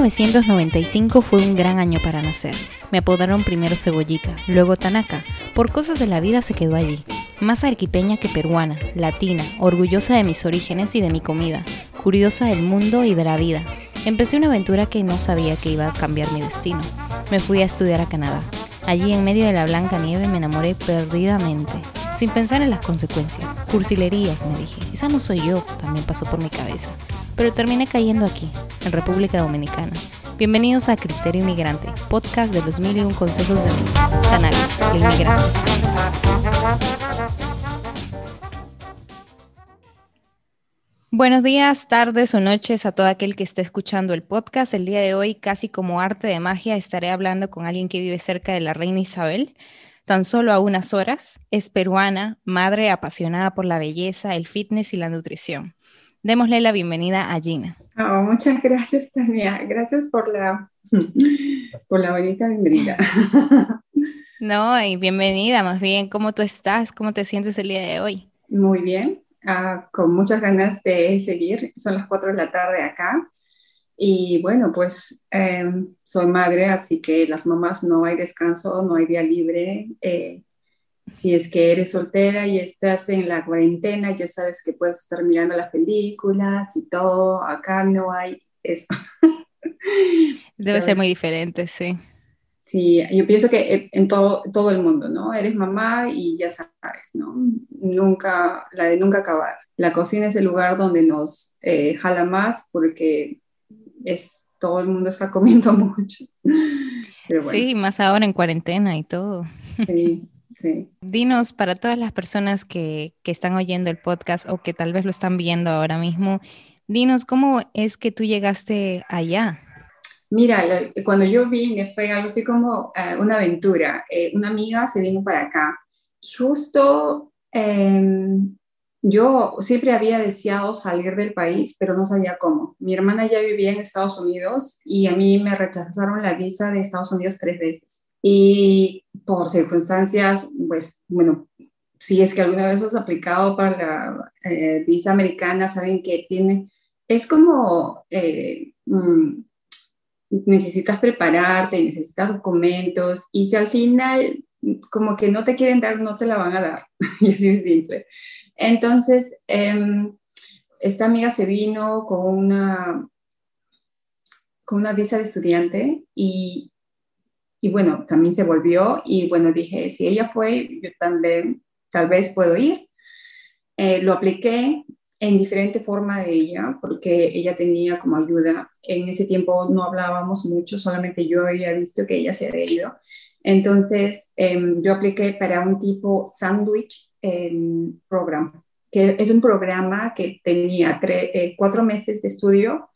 1995 fue un gran año para nacer. Me apodaron primero Cebollita, luego Tanaka. Por cosas de la vida se quedó allí. Más arquipeña que peruana, latina, orgullosa de mis orígenes y de mi comida, curiosa del mundo y de la vida. Empecé una aventura que no sabía que iba a cambiar mi destino. Me fui a estudiar a Canadá. Allí en medio de la blanca nieve me enamoré perdidamente, sin pensar en las consecuencias. Cursilerías, me dije. Esa no soy yo, también pasó por mi cabeza pero terminé cayendo aquí, en República Dominicana. Bienvenidos a Criterio Inmigrante, podcast de los mil y un consejos de mi canal. Buenos días, tardes o noches a todo aquel que esté escuchando el podcast. El día de hoy, casi como arte de magia, estaré hablando con alguien que vive cerca de la reina Isabel, tan solo a unas horas. Es peruana, madre apasionada por la belleza, el fitness y la nutrición. Démosle la bienvenida a Gina. Oh, muchas gracias, Tania. Gracias por la, por la bonita bienvenida. No, y bienvenida, más bien, ¿cómo tú estás? ¿Cómo te sientes el día de hoy? Muy bien, ah, con muchas ganas de seguir. Son las 4 de la tarde acá. Y bueno, pues em, soy madre, así que las mamás no hay descanso, no hay día libre. Eh, si es que eres soltera y estás en la cuarentena, ya sabes que puedes estar mirando las películas y todo. Acá no hay eso. Debe ser muy diferente, sí. Sí, yo pienso que en todo, todo el mundo, ¿no? Eres mamá y ya sabes, ¿no? Nunca, la de nunca acabar. La cocina es el lugar donde nos eh, jala más porque es, todo el mundo está comiendo mucho. Sí, más ahora en cuarentena y todo. Sí. Dinos, para todas las personas que, están oyendo el podcast o que tal vez lo están viendo ahora mismo, dinos, ¿cómo es que tú llegaste allá? Mira, cuando yo vine fue algo así como eh, una aventura. Eh, una amiga se vino para acá. Justo em, yo siempre había deseado salir del país, pero no sabía cómo. Mi hermana ya vivía en Estados Unidos y a mí me rechazaron la visa de Estados Unidos tres veces. Y por circunstancias, pues bueno, si es que alguna vez has aplicado para la eh, visa americana, saben que tiene, es como, eh, mm, necesitas prepararte, necesitas documentos, y si al final como que no te quieren dar, no te la van a dar, y así de simple. Entonces, em, esta amiga se vino con una, con una visa de estudiante y y bueno, también se volvió y bueno, dije, si ella fue, yo también tal vez puedo ir. Eh, lo apliqué en diferente forma de ella, porque ella tenía como ayuda. En ese tiempo no hablábamos mucho, solamente yo había visto que ella se había ido. Entonces, em, yo apliqué para un tipo sandwich em, program, que es un programa que tenía eh, cuatro meses de estudio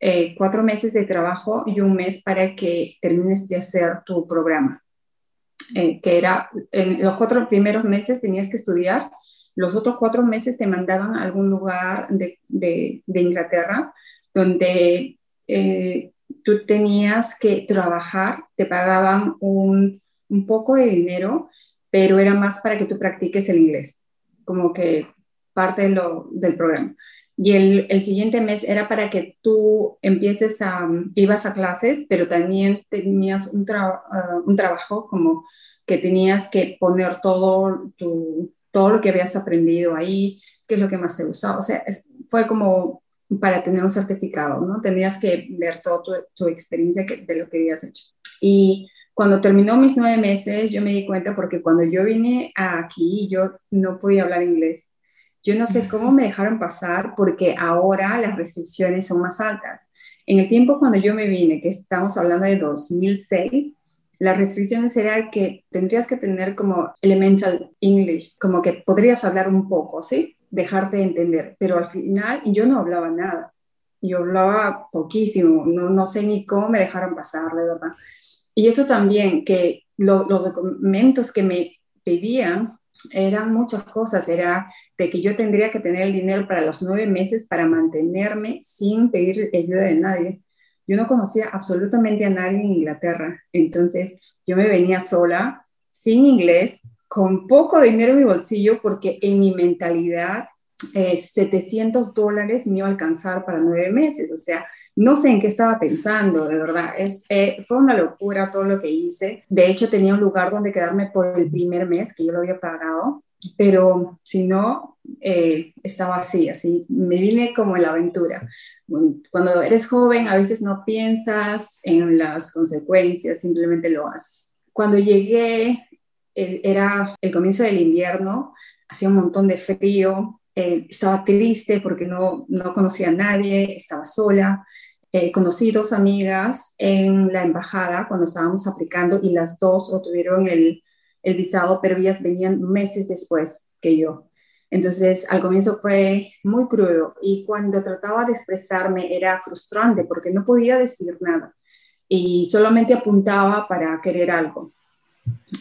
eh, cuatro meses de trabajo y un mes para que termines de hacer tu programa. Eh, que era, en los cuatro primeros meses tenías que estudiar, los otros cuatro meses te mandaban a algún lugar de, de, Inglaterra donde eh, tú tenías que trabajar, te pagaban un, un poco de dinero, pero era más para que tú practiques el inglés, como que parte lo, del programa y el, el, siguiente mes era para que tú empieces a, ibas a clases, pero también tenías un, ah, un trabajo como que tenías que poner todo, tu, todo lo que habías aprendido ahí, qué es lo que más te gustaba. O sea, fue como para tener un certificado, ¿no? Tenías que ver toda tu, tu, experiencia que, de lo que habías hecho. Y cuando terminó mis nueve meses, yo me di cuenta porque cuando yo vine aquí, yo no podía hablar inglés yo no sé cómo me dejaron pasar porque ahora las restricciones son más altas. En el tiempo cuando yo me vine, que estamos hablando de 2006, las restricciones eran que tendrías que tener como elemental English, como que podrías hablar un poco, ¿sí? Dejarte de entender, pero al final yo no hablaba nada. Yo hablaba poquísimo, no, no sé ni cómo me dejaron pasar, de verdad. Y eso también, que los documentos que me pedían eran muchas cosas, era de que yo tendría que tener el dinero para los nueve meses para mantenerme sin pedir ayuda de nadie. Yo no conocía absolutamente a nadie en Inglaterra, entonces yo me venía sola, sin inglés, con poco dinero en mi bolsillo, porque en mi mentalidad 700 eh, dólares me iba a alcanzar para nueve meses, o sea, no sé en qué estaba pensando, de verdad. Es, eh, fue una locura todo lo que hice. De hecho, tenía un lugar donde quedarme por el primer mes que yo lo había pagado, pero si no, eh, estaba así, así. Me vine como en la aventura. Cuando eres joven, a veces no piensas en las consecuencias, simplemente lo haces. Cuando llegué, eh, era el comienzo del invierno, hacía un montón de frío, estaba triste porque no, no conocía a nadie, estaba sola eh, conocí dos amigas en la embajada cuando estábamos aplicando y las dos obtuvieron el, el visado, pero ellas venían meses después que yo. Entonces, al comienzo fue muy crudo y cuando trataba de expresarme era frustrante porque no podía decir nada y solamente apuntaba para querer algo.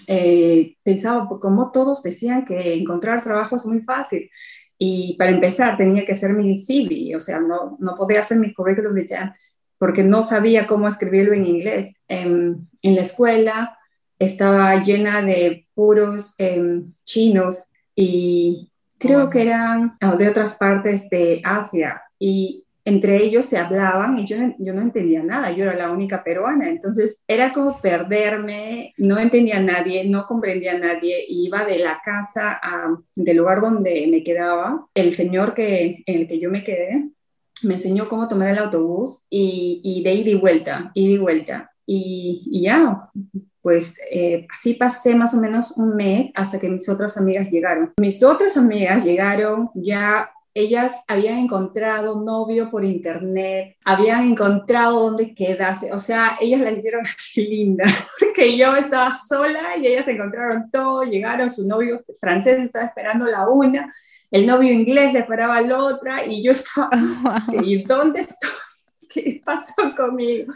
Eh, pensaba, como todos decían que encontrar trabajo es muy fácil y para empezar tenía que hacer mi CV, o sea, no, no podía hacer mi currículum vitae porque no sabía cómo escribirlo en inglés. En, en la escuela estaba llena de puros em, chinos y creo que eran ah, de otras partes de Asia. Y entre ellos se hablaban y yo, yo no entendía nada, yo era la única peruana, entonces era como perderme, no entendía a nadie, no comprendía a nadie, iba de la casa a, del lugar donde me quedaba, el señor que, en el que yo me quedé, me enseñó cómo tomar el autobús y, y de ida y vuelta, ida y vuelta. Y, y ya, pues eh, así pasé más o menos un mes hasta que mis otras amigas llegaron. Mis otras amigas llegaron ya ellas habían encontrado novio por internet, habían encontrado dónde quedarse, o sea, ellas la hicieron así linda, porque yo estaba sola y ellas encontraron todo, llegaron, su novio francés estaba esperando la una, el novio inglés le esperaba la otra y yo estaba, ¿y dónde estoy? ¿Qué pasó conmigo?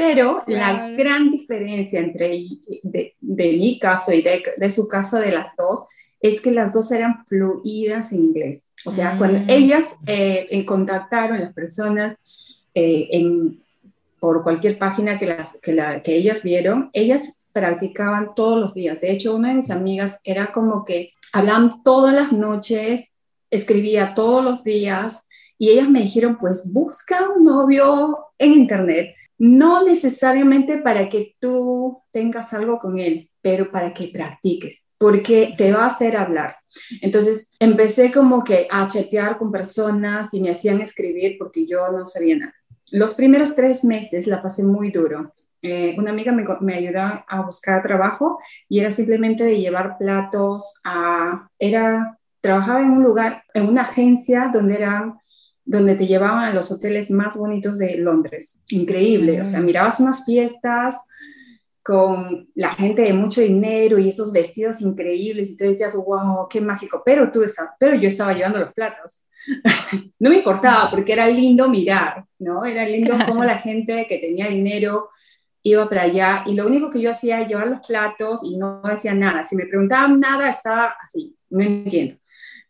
Pero la gran diferencia entre de, mi caso y de, de su caso de las dos es que las dos eran fluidas en inglés. O sea, cuando mm. ellas eh, contactaron las personas eh, en, por cualquier página que, las, que, la, que ellas vieron, ellas practicaban todos los días. De hecho, una de mis amigas era como que hablaban todas las noches, escribía todos los días y ellas me dijeron, pues busca un novio en internet, no necesariamente para que tú tengas algo con él, pero para que practiques, porque te va a hacer hablar. Entonces empecé como que a chatear con personas y me hacían escribir porque yo no sabía nada. Los primeros tres meses la pasé muy duro. Eh, una amiga me, me ayudó a buscar trabajo y era simplemente de llevar platos a... Era, trabajaba en un lugar, en una agencia donde eran donde te llevaban a los hoteles más bonitos de Londres. Increíble, o sea, mm. mirabas unas fiestas, con la gente de mucho dinero y esos vestidos increíbles y tú decías, wow, qué mágico, pero, tú pero yo estaba llevando los platos. no me importaba porque era lindo mirar, ¿no? Era lindo como la gente que tenía dinero iba para allá y lo único que yo hacía era llevar los platos y no decía nada. Si me preguntaban nada, estaba así, no entiendo.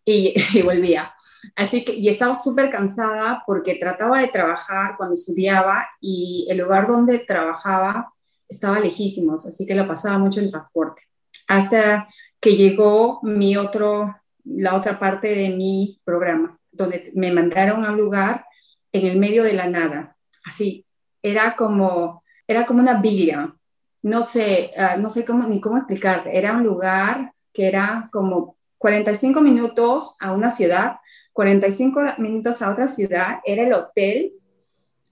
Y, y volvía. Así que, y estaba súper cansada porque trataba de trabajar cuando estudiaba y el lugar donde trabajaba estaba lejísimos, así que la pasaba mucho en transporte. Hasta que llegó mi otro, la otra parte de mi programa, donde me mandaron a un lugar en el medio de la nada. Así, era como, era como una villa. No sé, ah, no sé cómo, ni cómo explicarte. Era un lugar que era como 45 minutos a una ciudad, 45 minutos a otra ciudad. Era el hotel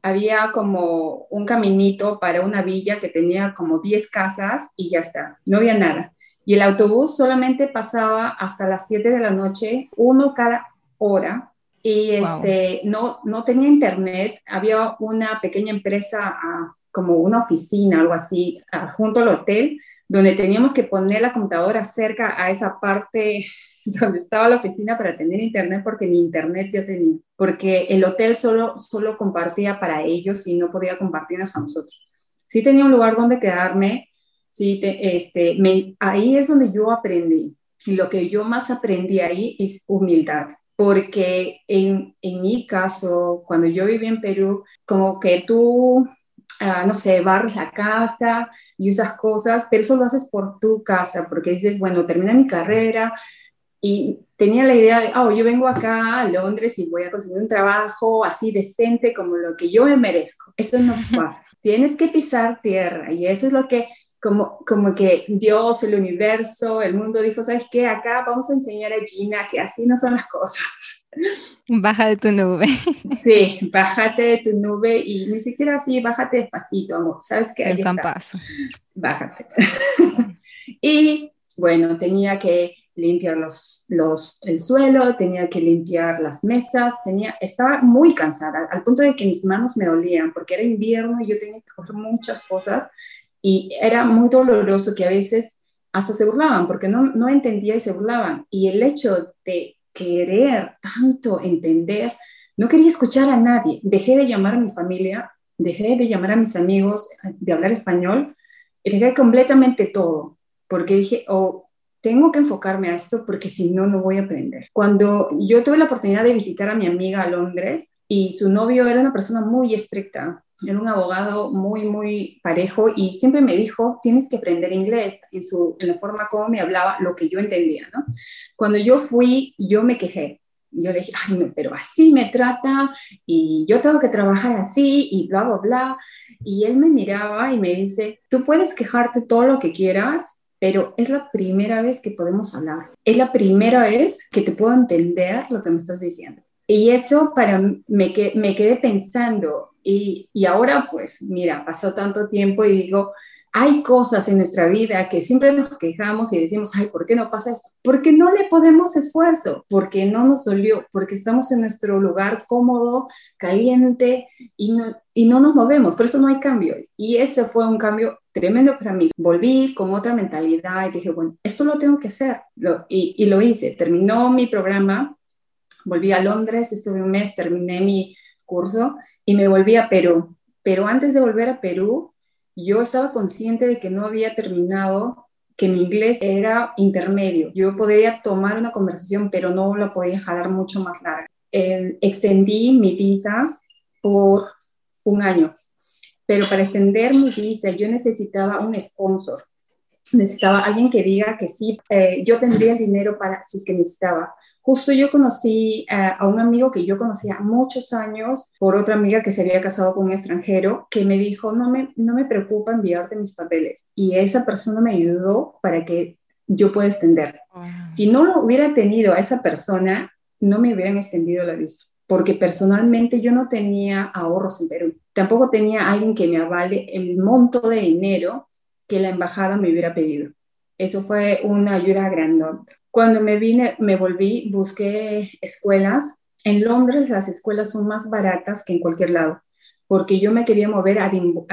había como un caminito para una villa que tenía como 10 casas y ya está, no había nada. Y el autobús solamente pasaba hasta las 7 de la noche, uno cada hora. Y este, no, no tenía internet, había una pequeña empresa, ah, como una oficina, algo así, ah, junto al hotel, donde teníamos que poner la computadora cerca a esa parte donde estaba la oficina para tener internet porque ni internet yo tenía, porque el hotel solo, solo compartía para ellos y no podía compartirnos a nosotros. Sí tenía un lugar donde quedarme, sí, este, me, ahí es donde yo aprendí. Y lo que yo más aprendí ahí es humildad, porque en, en mi caso, cuando yo viví en Perú, como que tú, ah, no sé, barres la casa, y esas cosas, pero eso lo haces por tu casa, porque dices, bueno, termina mi carrera, y tenía la idea de, oh, yo vengo acá a Londres y voy a conseguir un trabajo así decente como lo que yo me merezco. Eso no pasa. Tienes que pisar tierra y eso es lo que como, como que Dios, el universo, el mundo dijo, ¿sabes qué? Acá vamos a enseñar a Gina que así no son las cosas. Baja de tu nube. Sí, bájate de tu nube y ni siquiera así, bájate despacito, amor. ¿Sabes qué? El paso. Bájate. y bueno, tenía que limpiar los, los, el suelo, tenía que limpiar las mesas, tenía, estaba muy cansada, al punto de que mis manos me dolían, porque era invierno y yo tenía que coger muchas cosas y era muy doloroso que a veces hasta se burlaban, porque no, no entendía y se burlaban. Y el hecho de querer tanto entender, no quería escuchar a nadie, dejé de llamar a mi familia, dejé de llamar a mis amigos, de hablar español, y dejé completamente todo, porque dije, oh, tengo que enfocarme a esto porque si no, no voy a aprender. Cuando yo tuve la oportunidad de visitar a mi amiga a Londres y su novio era una persona muy estricta, era un abogado muy, muy parejo y siempre me dijo, tienes que aprender inglés en, su, en la forma como me hablaba, lo que yo entendía, ¿no? Cuando yo fui, yo me quejé. Yo le dije, ay, no, pero así me trata y yo tengo que trabajar así y bla, bla, bla. Y él me miraba y me dice, tú puedes quejarte todo lo que quieras, pero es la primera vez que podemos hablar. Es la primera vez que te puedo entender lo que me estás diciendo. Y eso para me, me quedé pensando y, y ahora pues mira, pasó tanto tiempo y digo, hay cosas en nuestra vida que siempre nos quejamos y decimos, ay, ¿por qué no pasa esto? Porque no le podemos esfuerzo, porque no nos dolió, porque estamos en nuestro lugar cómodo, caliente y no, y no nos movemos, por eso no hay cambio. Y ese fue un cambio tremendo para mí. Volví con otra mentalidad y dije, bueno, esto lo tengo que hacer. y, y lo hice. Terminó mi programa, volví a Londres, estuve un mes, terminé mi curso y me volví a Perú. Pero antes de volver a Perú, yo estaba consciente de que no había terminado, que mi inglés era intermedio. Yo podía tomar una conversación, pero no la podía jalar mucho más larga. Eh, extendí mi visa por un año, pero para extender mi visa yo necesitaba un sponsor. Necesitaba alguien que diga que sí, eh, yo tendría el dinero para, si es que necesitaba. Justo yo conocí eh, a un amigo que yo conocía muchos años por otra amiga que se había casado con un extranjero que me dijo, no me, no me preocupa enviarte mis papeles. Y esa persona me ayudó para que yo pueda extender. Si no lo hubiera tenido a esa persona, no me hubieran extendido la visa, porque personalmente yo no tenía ahorros en Perú. Tampoco tenía alguien que me avale el monto de dinero que la embajada me hubiera pedido. Eso fue una ayuda grande. Cuando me vine, me volví, busqué escuelas. En Londres las escuelas son más baratas que en cualquier lado, porque yo me quería mover a,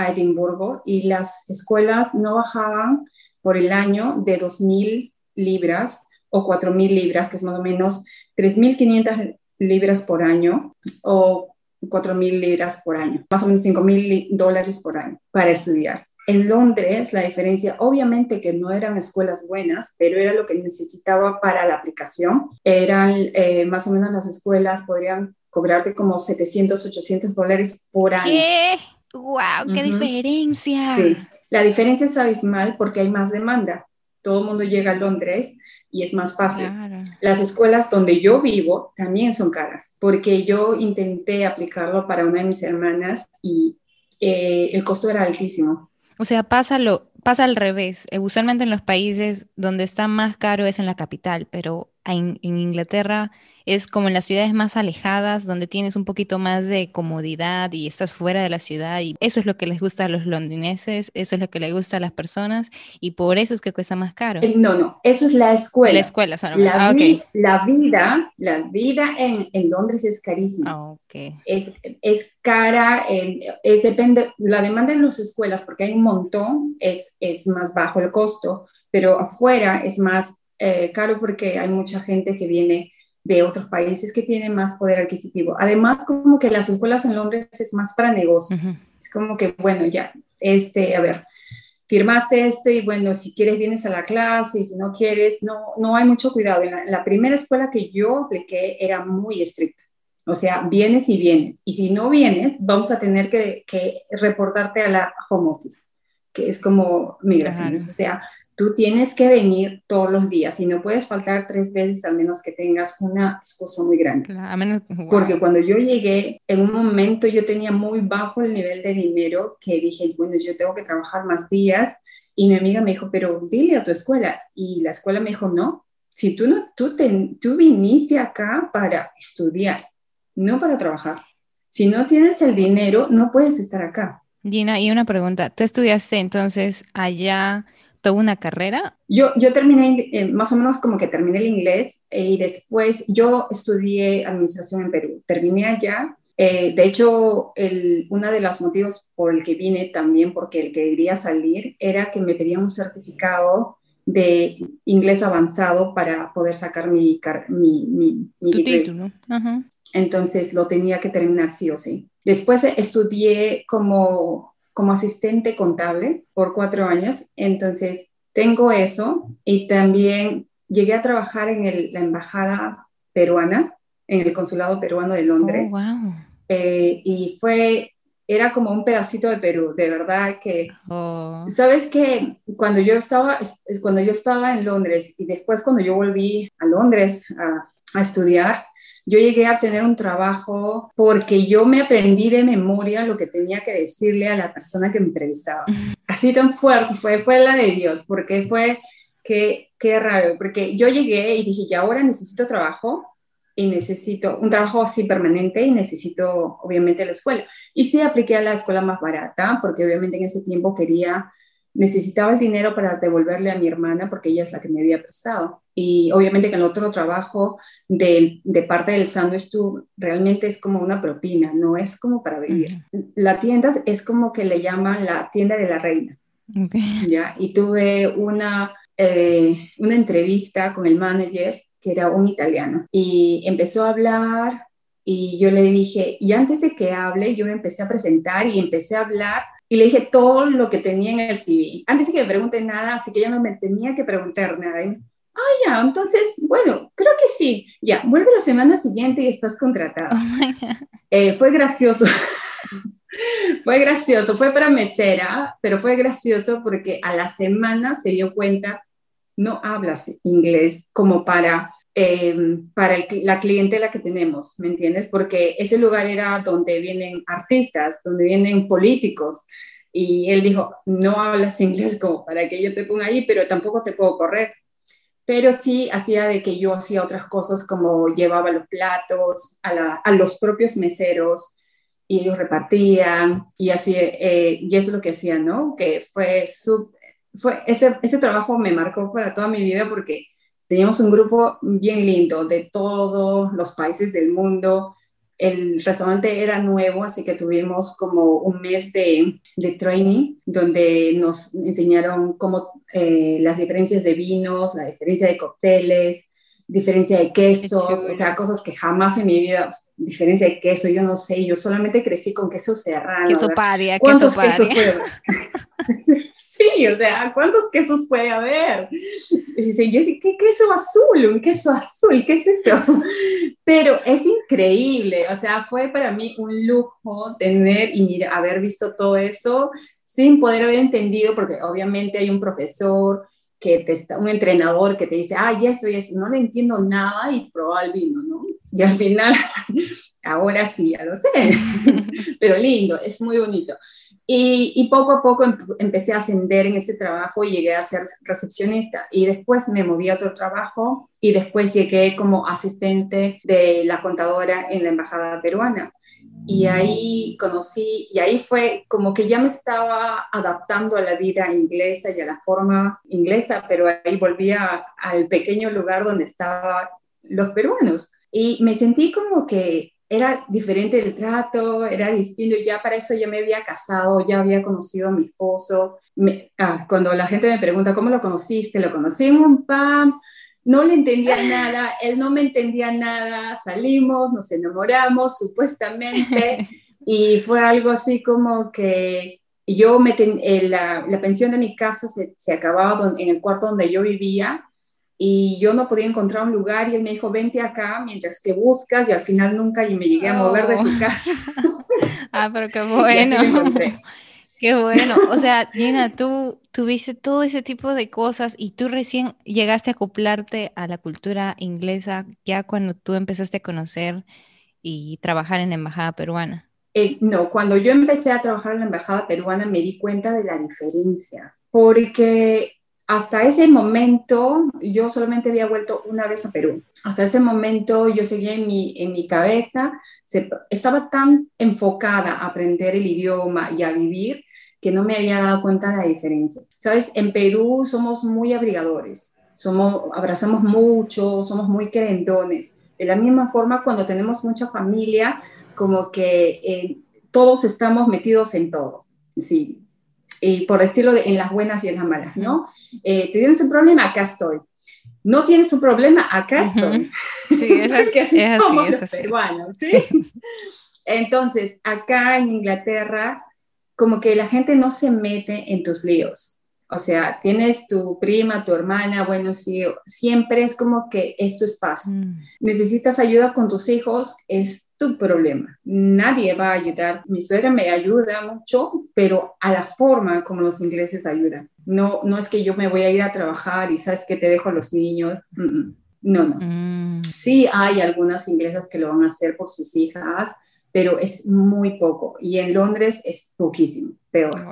Edimburgo y las escuelas no bajaban por el año de 2.000 libras o 4.000 libras, que es más o menos 3.500 libras por año o 4.000 libras por año, más o menos 5.000 dólares por año para estudiar. En Londres, la diferencia, obviamente que no eran escuelas buenas, pero era lo que necesitaba para la aplicación. Eran eh, más o menos las escuelas, podrían cobrarte como 700, 800 dólares por año. ¿Qué? ¡Wow! ¡Qué diferencia! Sí. La diferencia es abismal porque hay más demanda. Todo el mundo llega a Londres y es más fácil. Las escuelas donde yo vivo también son caras, porque yo intenté aplicarlo para una de mis hermanas y eh, el costo era altísimo. O sea, pasa, pasa al revés. Eh, usualmente en los países donde está más caro es en la capital, pero en Inglaterra es como en las ciudades más alejadas, donde tienes un poquito más de comodidad y estás fuera de la ciudad. Y eso es lo que les gusta a los londinenses, eso es lo que les gusta a las personas y por eso es que cuesta más caro. Eh, no, no, eso es la escuela. La escuela, la, ah, la, vida, la vida en, en Londres es carísima. Ah, okay. es, es cara, es depende, la demanda en las escuelas, porque hay un montón, es, es más bajo el costo, pero afuera es más eh, caro porque hay mucha gente que viene de otros países que tienen más poder adquisitivo. Además, como que las escuelas en Londres es más para negocio. Es como que, bueno, ya, este, a ver, firmaste esto y bueno, si quieres vienes a la clase y si no quieres, no, no hay mucho cuidado. En la, primera escuela que yo apliqué era muy estricta. O sea, vienes y vienes. Y si no vienes, vamos a tener que, que reportarte a la home office, que es como migraciones. O sea, tú tienes que venir todos los días y no puedes faltar tres veces al menos que tengas una excusa muy grande. Porque cuando yo llegué, en un momento yo tenía muy bajo el nivel de dinero que dije, bueno, yo tengo que trabajar más días. Y mi amiga me dijo, pero dile a tu escuela. Y la escuela me dijo, no, si tú, no, tú, tú viniste acá para estudiar, no para trabajar. Si no tienes el dinero, no puedes estar acá. Gina, y una pregunta, ¿tú estudiaste entonces allá toda una carrera? Yo, yo terminé, eh, más o menos como que terminé el inglés eh, y después yo estudié administración en Perú. Terminé allá. Eh, de hecho, el, uno de los motivos por el que vine también, porque el que quería salir, era que me pedían un certificado de inglés avanzado para poder sacar mi, mi, mi, mi título. Entonces lo tenía que terminar sí o sí. Después estudié como como asistente contable por cuatro años, entonces tengo eso y también llegué a trabajar en la embajada peruana, en el consulado peruano de Londres. Oh, wow. Eh, y fue, era como un pedacito de Perú, de verdad que, oh. sabes que cuando yo estaba, cuando yo estaba en Londres y después cuando yo volví a Londres a, a estudiar, yo llegué a tener un trabajo porque yo me aprendí de memoria lo que tenía que decirle a la persona que me entrevistaba. Así tan fuerte fue, fue la de Dios, porque fue que, qué raro, porque yo llegué y dije, ya ahora necesito trabajo y necesito un trabajo así permanente y necesito obviamente la escuela. Y sí apliqué a la escuela más barata, porque obviamente en ese tiempo quería necesitaba el dinero para devolverle a mi hermana porque ella es la que me había prestado. Y obviamente que el otro trabajo de, de parte del sándwich tú realmente es como una propina, no es como para vivir. La tienda es como que le llaman la tienda de la reina. ¿ya? Y tuve una, eh, una entrevista con el manager que era un italiano y empezó a hablar y yo le dije, y antes de que hable, yo me empecé a presentar y empecé a hablar y le dije todo lo que tenía en el CV. Antes de que me pregunte nada, así que ya no me tenía que preguntar nada. ah, ya, entonces, bueno, creo que sí. Ya, vuelve la semana siguiente y estás contratada. Oh eh, fue gracioso. fue gracioso, fue para mesera, pero fue gracioso porque a la semana se dio cuenta, no hablas inglés como para Em, para la clientela que tenemos, ¿me entiendes? Porque ese lugar era donde vienen artistas, donde vienen políticos. Y él dijo, no hablas inglés como para que yo te ponga ahí, pero tampoco te puedo correr. Pero sí hacía de que yo hacía otras cosas como llevaba los platos a, los propios meseros y ellos repartían y así, eh, y eso es lo que hacía, ¿no? Que fue, sub, fue ese, ese trabajo me marcó para toda mi vida porque Teníamos un grupo bien lindo de todos los países del mundo. El restaurante era nuevo, así que tuvimos como un mes de, de training donde nos enseñaron cómo eh, las diferencias de vinos, la diferencia de cócteles, diferencia de quesos, o sea, cosas que jamás en mi vida, diferencia de queso, yo no sé, yo solamente crecí con queso serrano. Queso paria, queso paria. Sí, o sea, ¿cuántos quesos puede haber? Y dice, yo ¿qué queso azul? Un queso azul, ¿qué es eso? Pero es increíble, o sea, fue para mí un lujo tener y mira, haber visto todo eso sin poder haber entendido, porque obviamente hay un profesor, que te está, un entrenador que te dice, ah, ya estoy, no le entiendo nada y prueba el vino, ¿no? Y al final, ahora sí, ya lo sé, pero lindo, es muy bonito. Y, poco a poco empecé a ascender en ese trabajo y llegué a ser recepcionista. Y después me moví a otro trabajo y después llegué como asistente de la contadora en la embajada peruana. Y ahí conocí, y ahí fue como que ya me estaba adaptando a la vida inglesa y a la forma inglesa, pero ahí volví al pequeño lugar donde estaban los peruanos. Y me sentí como que era diferente el trato, era distinto, y ya para eso ya me había casado, ya había conocido a mi esposo. Ah, cuando la gente me pregunta, ¿cómo lo conociste? Lo conocí en un PAM, no le entendía nada, él no me entendía nada, salimos, nos enamoramos supuestamente, y fue algo así como que yo me eh, la, la, pensión de mi casa se, se acababa en el cuarto donde yo vivía, y yo no podía encontrar un lugar y él me dijo, vente acá mientras que buscas y al final nunca y me llegué a mover de su oh. casa. ah, pero qué bueno. Qué bueno. O sea, Gina, tú tuviste todo ese tipo de cosas y tú recién llegaste a acoplarte a la cultura inglesa ya cuando tú empezaste a conocer y trabajar en la embajada peruana. Eh, no, cuando yo empecé a trabajar en la embajada peruana me di cuenta de la diferencia, porque hasta ese momento yo solamente había vuelto una vez a Perú. Hasta ese momento yo seguía en mi, en mi cabeza, estaba tan enfocada a aprender el idioma y a vivir que no me había dado cuenta de la diferencia. Sabes, en Perú somos muy abrigadores, somos, abrazamos mucho, somos muy querendones. De la misma forma, cuando tenemos mucha familia, como que eh, todos estamos metidos en todo. Sí, y por decirlo en las buenas y en las malas, ¿no? Eh, ¿Tienes un problema? Acá estoy. No tienes un problema, acá estoy. Sí, es, así es somos los peruanos, ¿sí? Entonces, acá en Inglaterra, como que la gente no se mete en tus líos. O sea, tienes tu prima, tu hermana, bueno, sí, siempre es como que es tu espacio. Mm. Necesitas ayuda con tus hijos, es tu problema. Nadie va a ayudar. Mi suegra me ayuda mucho, pero a la forma como los ingleses ayudan. No, no es que yo me voy a ir a trabajar y sabes que te dejo a los niños. No, no. Mm. Sí hay algunas inglesas que lo van a hacer por sus hijas, pero es muy poco. Y en Londres es poquísimo, peor.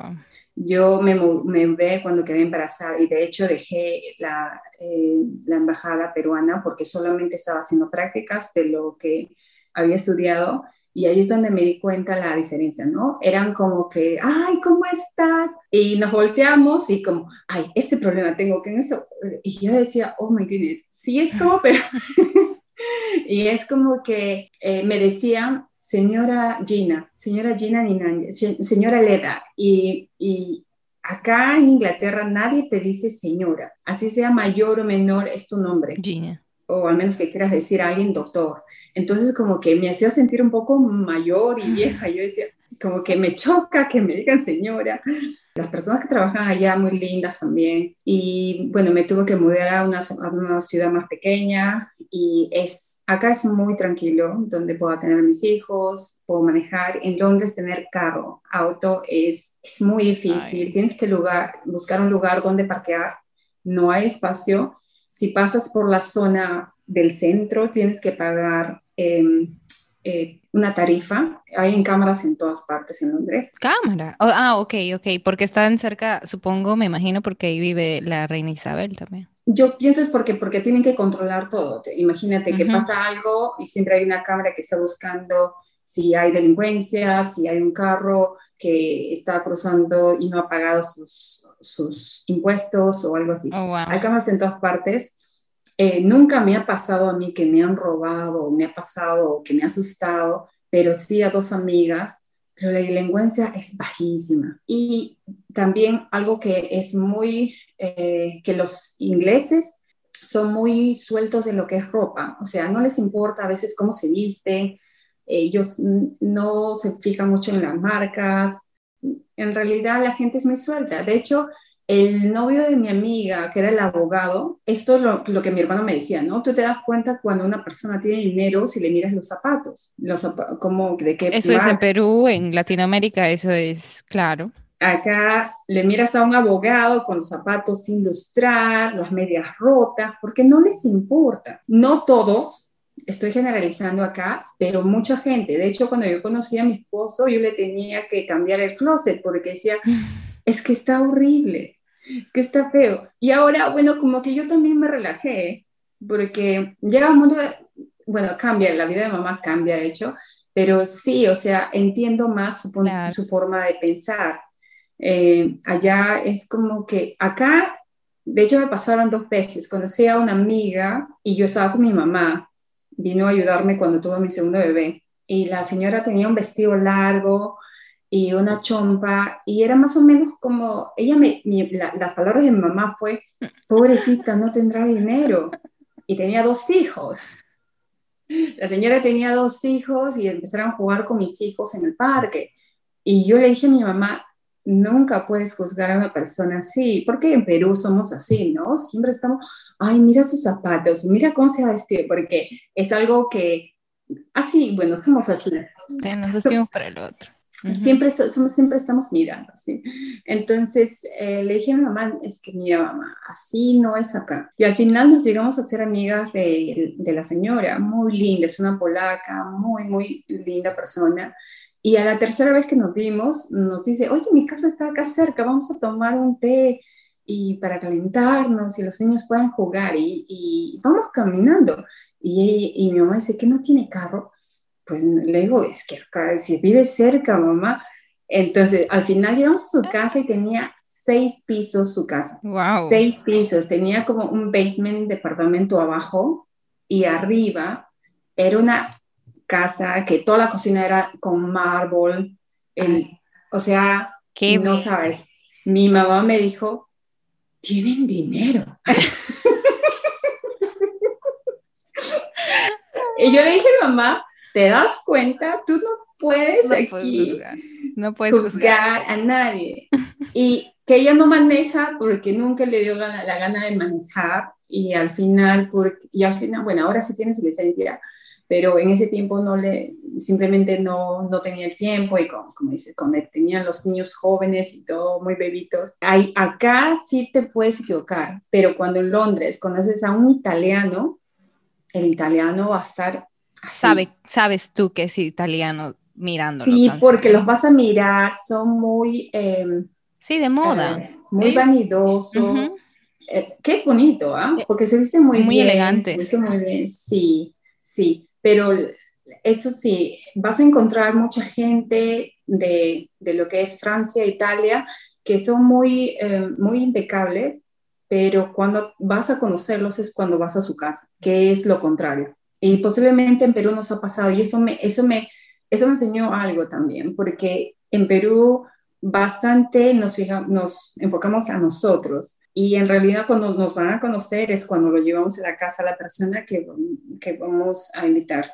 Yo me, me mudé cuando quedé embarazada y de hecho dejé la, eh, la embajada peruana porque solamente estaba haciendo prácticas de lo que había estudiado y ahí es donde me di cuenta la diferencia, ¿no? Eran como que, ay, ¿cómo estás? Y nos volteamos y como, ay, este problema tengo que en eso. Y yo decía, oh my goodness, sí es como, pero... y es como que eh, me decían, señora Gina, señora Gina Ninanya, señora Leda, y, y acá en Inglaterra nadie te dice señora, así sea mayor o menor, es tu nombre. Gina. O al menos que quieras decir a alguien doctor. Entonces como que me hacía sentir un poco mayor y vieja. Yo decía, como que me choca que me digan señora. Las personas que trabajan allá muy lindas también. Y bueno, me tuve que mudar a una, a una ciudad más pequeña y es, acá es muy tranquilo, donde puedo tener mis hijos, puedo manejar. En Londres tener carro, auto es, es muy difícil. Tienes que lugar, buscar un lugar donde parquear. No hay espacio. Si pasas por la zona del centro, tienes que pagar Em, eh, una tarifa. Hay en cámaras en todas partes en Londres. Cámara. Oh, ah, ok, ok. Porque están cerca, supongo, me imagino, porque ahí vive la reina Isabel también. Yo pienso es porque, porque tienen que controlar todo. Imagínate que pasa algo y siempre hay una cámara que está buscando si hay delincuencia, si hay un carro que está cruzando y no ha pagado sus, sus impuestos o algo así. Oh, hay cámaras en todas partes eh, nunca me ha pasado a mí que me han robado, me ha pasado que me ha asustado, pero sí a dos amigas, pero la delincuencia es bajísima. Y también algo que es muy, eh, que los ingleses son muy sueltos de lo que es ropa, o sea, no les importa a veces cómo se visten, ellos no se fijan mucho en las marcas, en realidad la gente es muy suelta. De hecho, el novio de mi amiga, que era el abogado, esto es lo, que mi hermano me decía, ¿no? Tú te das cuenta cuando una persona tiene dinero si le miras los zapatos, los como de qué Eso es en Perú, en Latinoamérica, eso es claro. Acá le miras a un abogado con los zapatos sin lustrar, las medias rotas, porque no les importa. No todos, estoy generalizando acá, pero mucha gente. De hecho, cuando yo conocí a mi esposo, yo le tenía que cambiar el closet porque decía es que está horrible, que está feo. Y ahora, bueno, como que yo también me relajé, porque llega un mundo, bueno, cambia, la vida de mamá cambia, de hecho, pero sí, o sea, entiendo más su, su forma de pensar. Eh, allá es como que acá, de hecho me pasaron dos veces, conocí a una amiga y yo estaba con mi mamá, vino a ayudarme cuando tuve mi segundo bebé y la señora tenía un vestido largo, y una chompa, y era más o menos como, ella me, las palabras de mi mamá fue, pobrecita, no tendrá dinero, y tenía dos hijos. La señora tenía dos hijos y empezaron a jugar con mis hijos en el parque. Y yo le dije a mi mamá, nunca puedes juzgar a una persona así, porque en Perú somos así, ¿no? Siempre estamos, ay, mira sus zapatos, mira cómo se va a vestir, porque es algo que, así, bueno, somos así. Nos decimos para el otro. Siempre, somos, siempre estamos mirando, ¿sí? Entonces eh, le dije a mi mamá, es que mira, mamá, así no es acá. Y al final nos llegamos a ser amigas de, de la señora, muy linda, es una polaca, muy, muy linda persona. Y a la tercera vez que nos vimos, nos dice, oye, mi casa está acá cerca, vamos a tomar un té y para calentarnos y los niños puedan jugar y, vamos caminando. Y, y mi mamá dice, ¿que no tiene carro? Pues le digo, es que acá, si vive cerca, mamá. Entonces, al final llegamos a su casa y tenía seis pisos su casa. Wow. Seis pisos. Tenía como un basement, departamento abajo y arriba era una casa que toda la cocina era con mármol. o sea, ¿Qué no sabes. Mi mamá me dijo, tienen dinero. y yo le dije a mi mamá, ¿Te das cuenta? Tú no puedes aquí no puedes juzgar, a nadie. Y que ella no maneja porque nunca le dio la, gana de manejar y al final, y al final, bueno, ahora sí tiene su licencia, pero en ese tiempo no le, simplemente no, no tenía el tiempo y como, como dice, cuando tenían los niños jóvenes y todo muy bebitos, hay, acá sí te puedes equivocar, pero cuando en Londres conoces a un italiano, el italiano va a estar Sabe, sabes tú que es italiano mirándolo. Sí, porque los vas a mirar, son muy... Em, sí, de moda. Eh, muy vanidosos. Eh, que es bonito, ¿ah? Eh, porque se viste muy, muy bien. elegantes. muy bien, sí, sí. Pero eso sí, vas a encontrar mucha gente de, de lo que es Francia, Italia, que son muy, em, muy impecables, pero cuando vas a conocerlos es cuando vas a su casa, que es lo contrario. Y posiblemente en Perú nos ha pasado y eso me, eso me, eso me enseñó algo también, porque en Perú bastante nos, nos enfocamos a nosotros y en realidad cuando nos van a conocer es cuando lo llevamos a la casa a la persona que, que vamos a invitar,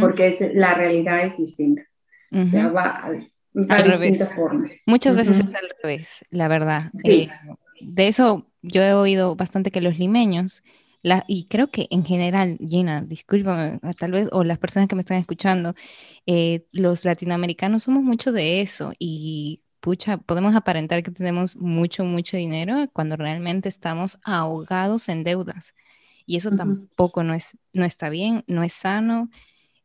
porque es, la realidad es distinta. O sea, va, a distinta forma. Muchas veces es al revés, la verdad. Sí. Eh, de eso yo he oído bastante que los limeños y creo que en general, Gina, discúlpame, tal vez, o las personas que me están escuchando, eh, los latinoamericanos somos mucho de eso y pucha, podemos aparentar que tenemos mucho, mucho dinero cuando realmente estamos ahogados en deudas. Y eso tampoco no, es, no está bien, no es sano.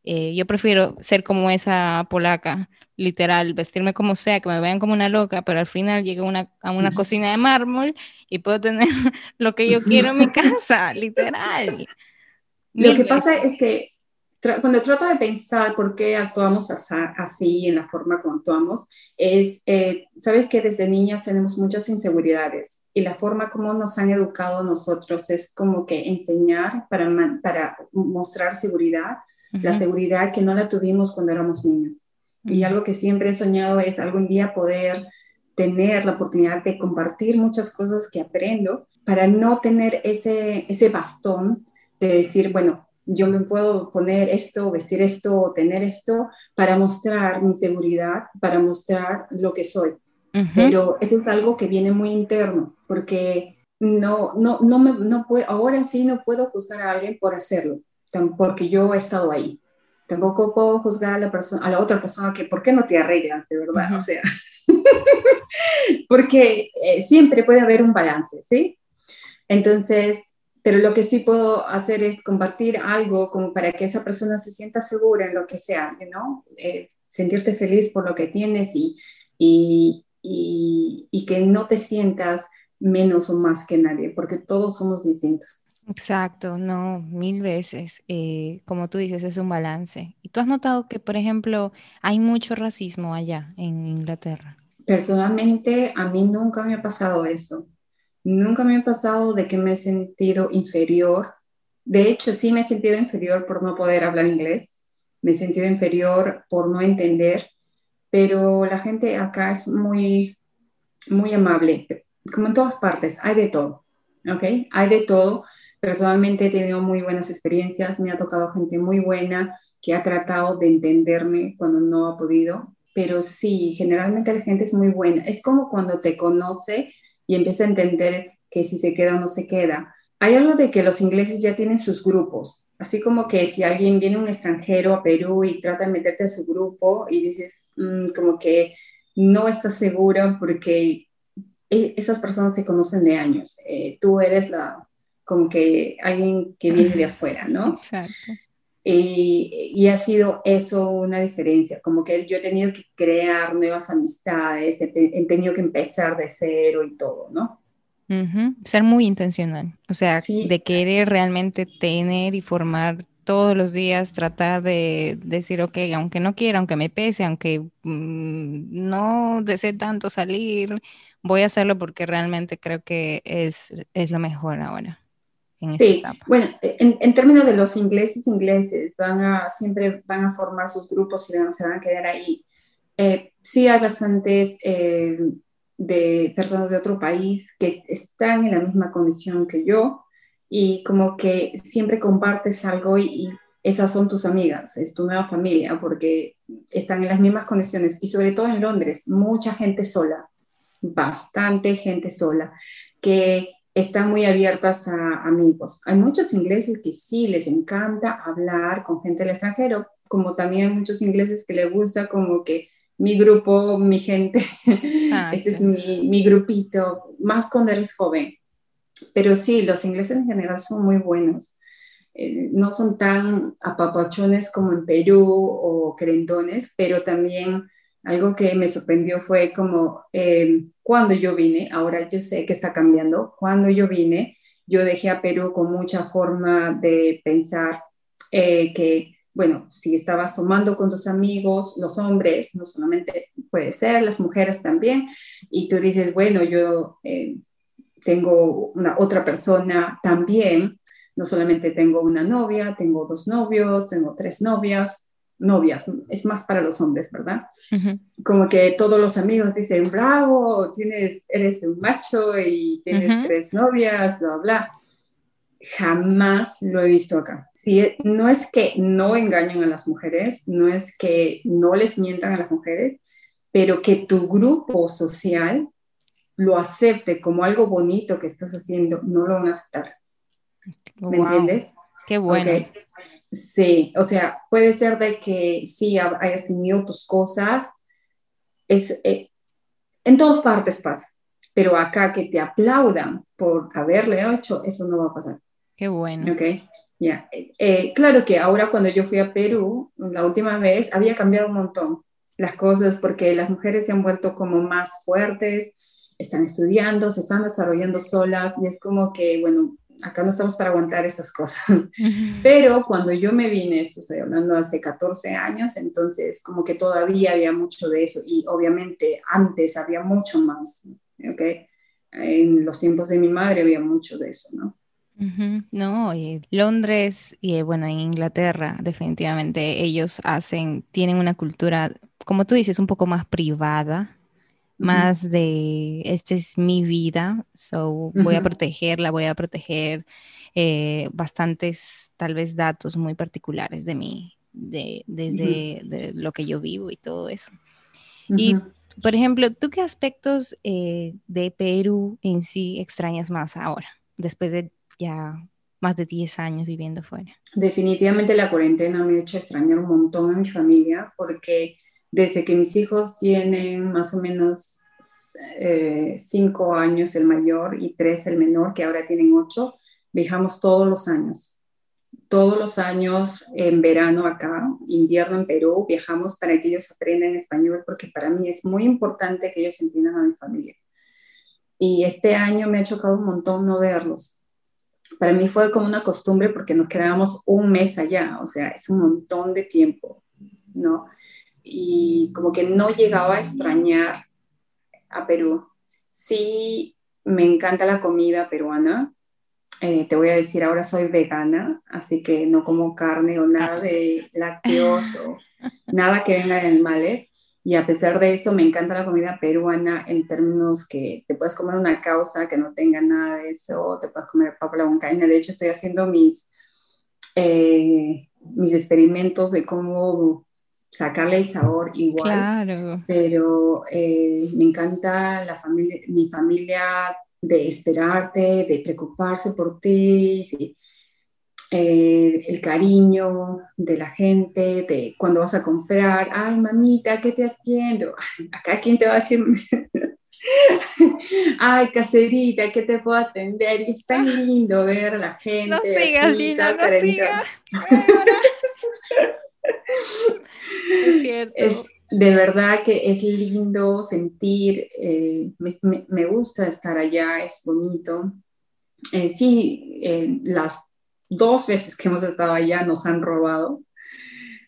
Eh, yo prefiero ser como esa polaca, literal, vestirme como sea, que me vean como una loca, pero al final llego una, a una cocina de mármol y puedo tener lo que yo quiero en mi casa, literal. Lo que pasa es que cuando trato de pensar por qué actuamos así, en la forma como actuamos, es, eh, sabes que desde niños tenemos muchas inseguridades y la forma como nos han educado nosotros es como que enseñar para, para mostrar seguridad, la seguridad que no la tuvimos cuando éramos niños. Y algo que siempre he soñado es algún día poder tener la oportunidad de compartir muchas cosas que aprendo para no tener ese, ese bastón de decir, bueno, yo me puedo poner esto, vestir esto o tener esto para mostrar mi seguridad, para mostrar lo que soy. Pero eso es algo que viene muy interno, porque no, no, no, me, no puedo, ahora sí no puedo juzgar a alguien por hacerlo, porque yo he estado ahí. Tampoco puedo juzgar a la, persona, a la otra persona que, ¿por qué no te arreglas de verdad? O sea, porque eh, siempre puede haber un balance, ¿sí? Entonces, pero lo que sí puedo hacer es compartir algo como para que esa persona se sienta segura en lo que sea, ¿no? Eh, sentirte feliz por lo que tienes y, y, y, y que no te sientas menos o más que nadie, porque todos somos distintos. Exacto, no, mil veces. Eh, como tú dices, es un balance. ¿Y tú has notado que, por ejemplo, hay mucho racismo allá en Inglaterra? Personalmente, a mí nunca me ha pasado eso. Nunca me ha pasado de que me he sentido inferior. De hecho, sí me he sentido inferior por no poder hablar inglés. Me he sentido inferior por no entender. Pero la gente acá es muy, muy amable. Como en todas partes, hay de todo. ¿Ok? Hay de todo Personalmente he tenido muy buenas experiencias, me ha tocado gente muy buena que ha tratado de entenderme cuando no ha podido, pero sí, generalmente la gente es muy buena. Es como cuando te conoce y empieza a entender que si se queda o no se queda. hay algo de que los ingleses ya tienen sus grupos, así como que si alguien viene un extranjero a Perú y trata de meterte a su grupo y dices mm, como que no estás seguro porque e, esas personas se conocen de años, eh, tú eres la, como que alguien que viene de afuera, ¿no? Exacto. Y, y, ha sido eso una diferencia, como que yo he tenido que crear nuevas amistades, he, he tenido que empezar de cero y todo, ¿no? Ser muy intencional, o sea, de querer realmente tener y formar todos los días, tratar de decir, ok, aunque no quiera, aunque me pese, aunque mm, no desee tanto salir, voy a hacerlo porque realmente creo que es, es lo mejor ahora. En esta sí, etapa. bueno, en, en, términos de los ingleses, ingleses, van a, siempre van a formar sus grupos y van, se van a quedar ahí. Eh, sí hay bastantes eh, de personas de otro país que están en la misma condición que yo y como que siempre compartes algo y, esas son tus amigas, es tu nueva familia porque están en las mismas condiciones y sobre todo en Londres, mucha gente sola, bastante gente sola, que están muy abiertas a amigos. Hay muchos ingleses que sí les encanta hablar con gente del extranjero, como también hay muchos ingleses que les gusta como que mi grupo, mi gente, ah, este es mi, mi, grupito, más cuando eres joven. Pero sí, los ingleses en general son muy buenos. Eh, no son tan apapachones como en Perú o querentones, pero también algo que me sorprendió fue como eh, cuando yo vine, ahora yo sé que está cambiando, cuando yo vine, yo dejé a Perú con mucha forma de pensar eh, que bueno, si estabas tomando con tus amigos, los hombres, no solamente puede ser, las mujeres también, y tú dices, bueno, yo eh, tengo una otra persona también, no solamente tengo una novia, tengo dos novios, tengo tres novias, novias, es más para los hombres, ¿verdad? Como que todos los amigos dicen, bravo, tienes, eres un macho y tienes tres novias, bla, bla jamás lo he visto acá. Si, no es que no engañen a las mujeres, no es que no les mientan a las mujeres, pero que tu grupo social lo acepte como algo bonito que estás haciendo, no lo van a aceptar. ¿Me entiendes? Qué bueno. Sí, o sea, puede ser de que sí hayas tenido tus cosas, es, eh, en todas partes pasa, pero acá que te aplaudan por haberle hecho, eso no va a pasar. Qué bueno. Ok, ya. Eh, claro que ahora cuando yo fui a Perú, la última vez, había cambiado un montón las cosas porque las mujeres se han vuelto como más fuertes, están estudiando, se están desarrollando solas y es como que, bueno, acá no estamos para aguantar esas cosas. Pero cuando yo me vine, esto estoy hablando hace 14 años, entonces como que todavía había mucho de eso y obviamente antes había mucho más, ¿ok? En los tiempos de mi madre había mucho de eso, ¿no? No, Londres y eh, bueno, en Inglaterra definitivamente ellos hacen, tienen una cultura, como tú dices, un poco más privada, más de, esta es mi vida, so voy a protegerla, voy a proteger eh, bastantes, tal vez, datos muy particulares de mí, de, desde lo que yo vivo y todo eso. Y, por ejemplo, ¿tú qué aspectos eh, de Perú en sí extrañas más ahora, después de ya más de 10 años viviendo fuera. Definitivamente la cuarentena me ha hecho extrañar un montón a mi familia porque desde que mis hijos tienen más o menos 5 eh, años el mayor y 3 el menor, que ahora tienen 8, viajamos todos los años. Todos los años en verano acá, invierno en Perú, viajamos para que ellos aprendan español porque para mí es muy importante que ellos entiendan a mi familia. Y este año me ha chocado un montón no verlos para mí fue como una costumbre porque nos quedábamos un mes allá, o sea, es un montón de tiempo, ¿no? Y como que no llegaba a extrañar a Perú. Sí, me encanta la comida peruana. Eh, te voy a decir, ahora soy vegana, así que no como carne o nada de lácteos o nada que venga de animales. Y a pesar de eso, me encanta la comida peruana en términos que te puedes comer una causa que no tenga nada de eso, te puedes comer papa la. De hecho, estoy haciendo mis, eh, mis experimentos de cómo sacarle el sabor igual. Claro. Pero eh, me encanta la familia, mi familia de esperarte, de preocuparse por ti, ¿sí? Eh, el cariño de la gente, de cuando vas a comprar, ay mamita, ¿qué te atiendo? Acá quién te va a decir, ay caserita, ¿qué te puedo atender? Y es tan lindo ver a la gente. No sigas, Gina, no sigas. es cierto. de verdad que es lindo sentir, eh, me, gusta estar allá, es bonito. Eh, sí, las dos veces que hemos estado allá nos han robado.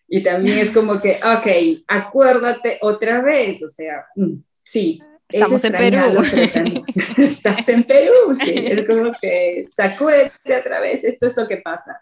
Y también es como que, ok, acuérdate otra vez, o sea, mm, sí. Estamos en Perú. Estás en Perú, sí. Es como que sacúdete otra vez, esto es lo que pasa.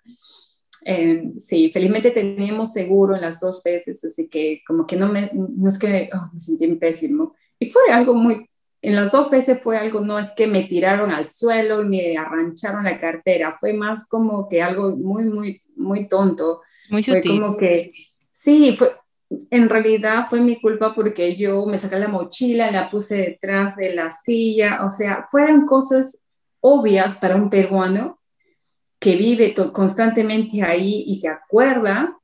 Em, sí, felizmente teníamos seguro en las dos veces, así que como que no, me, no es que oh, me sentí pésimo. Y fue algo muy en las dos veces fue algo, no es que me tiraron al suelo y me arrancharon la cartera, fue más como que algo muy, muy, muy tonto. Muy sutil. Fue como que, sí, fue, en realidad fue mi culpa porque yo me saqué la mochila, la puse detrás de la silla, o sea, fueron cosas obvias para un peruano que vive constantemente ahí y se acuerda,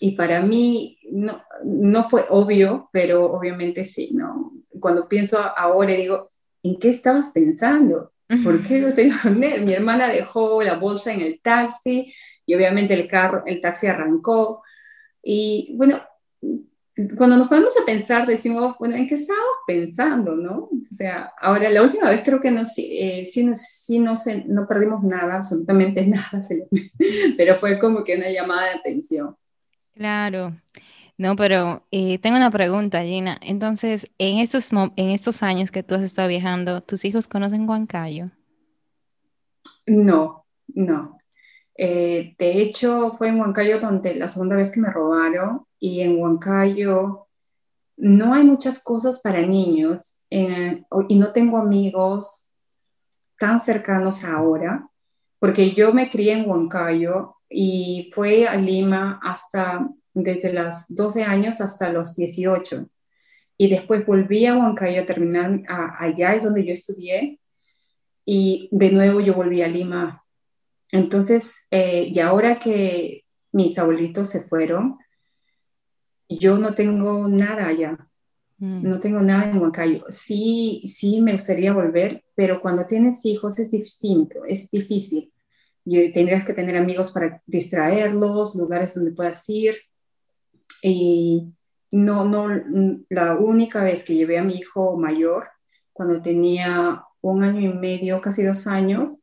y para mí no, no fue obvio, pero obviamente sí, ¿no? cuando pienso ahora digo, ¿en qué estabas pensando? ¿Por qué lo tenía? Mi hermana dejó la bolsa en el taxi y obviamente el carro, el taxi arrancó. Y bueno, cuando nos ponemos a pensar, decimos, bueno, ¿en qué estábamos pensando, no? O sea, ahora la última vez creo que no, eh, sí, no, sí no, se, no perdimos nada, absolutamente nada, pero fue como que una llamada de atención. Claro. No, pero eh, tengo una pregunta, Gina. Entonces, en estos, en estos años que tú has estado viajando, ¿tus hijos conocen Huancayo? No, no. Eh, de hecho, fue en Huancayo donde la segunda vez que me robaron y en Huancayo no hay muchas cosas para niños eh, y no tengo amigos tan cercanos ahora, porque yo me crié en Huancayo y fue a Lima hasta desde los 12 años hasta los 18. Y después volví a Huancayo a terminar, allá es donde yo estudié, y de nuevo yo volví a Lima. Entonces, eh, y ahora que mis abuelitos se fueron, yo no tengo nada allá. Mm. No tengo nada en Huancayo. Sí, sí me gustaría volver, pero cuando tienes hijos es distinto, es difícil. Y tendrías que tener amigos para distraerlos, lugares donde puedas ir. Y no, no, la única vez que llevé a mi hijo mayor, cuando tenía un año y medio, casi dos años,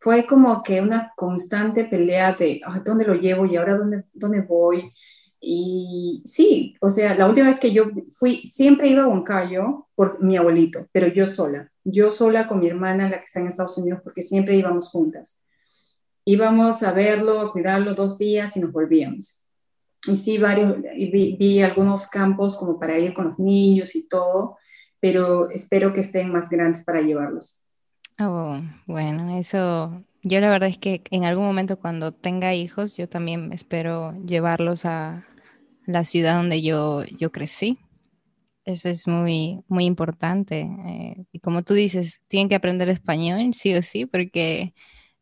fue como que una constante pelea de dónde lo llevo y ahora dónde, dónde voy. Y sí, o sea, la última vez que yo fui, siempre iba a Huancayo por mi abuelito, pero yo sola, yo sola con mi hermana, la que está en Estados Unidos, porque siempre íbamos juntas. Íbamos a verlo, a cuidarlo dos días y nos volvíamos y sí, varios, vi, vi, algunos campos como para ir con los niños y todo, pero espero que estén más grandes para llevarlos. Oh, bueno, eso, yo la verdad es que en algún momento cuando tenga hijos, yo también espero llevarlos a la ciudad donde yo, yo crecí. Eso es muy, muy importante. Eh, y como tú dices, tienen que aprender español, sí o sí, porque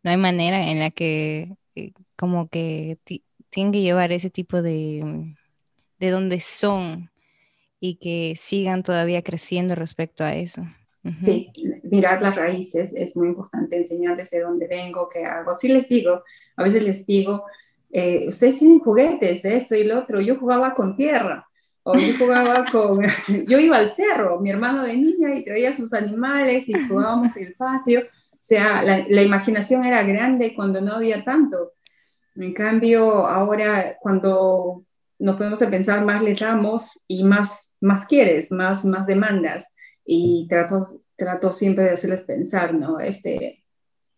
no hay manera en la que eh, como que tienen que llevar ese tipo de, mm, de donde son y que sigan todavía creciendo respecto a eso. Sí, mirar las raíces es muy importante, enseñarles de dónde vengo, qué hago. Sí les digo, a veces les digo, eh, ustedes tienen juguetes de esto y lo otro, yo jugaba con tierra, o yo jugaba con, yo iba al cerro, mi hermano de niña y traía sus animales y jugábamos en el patio, o sea, la, la imaginación era grande cuando no había tanto. En cambio, ahora cuando nos podemos pensar, más le damos y más, más quieres, más, más demandas. Y trato, trato siempre de hacerles pensar, ¿no? Este,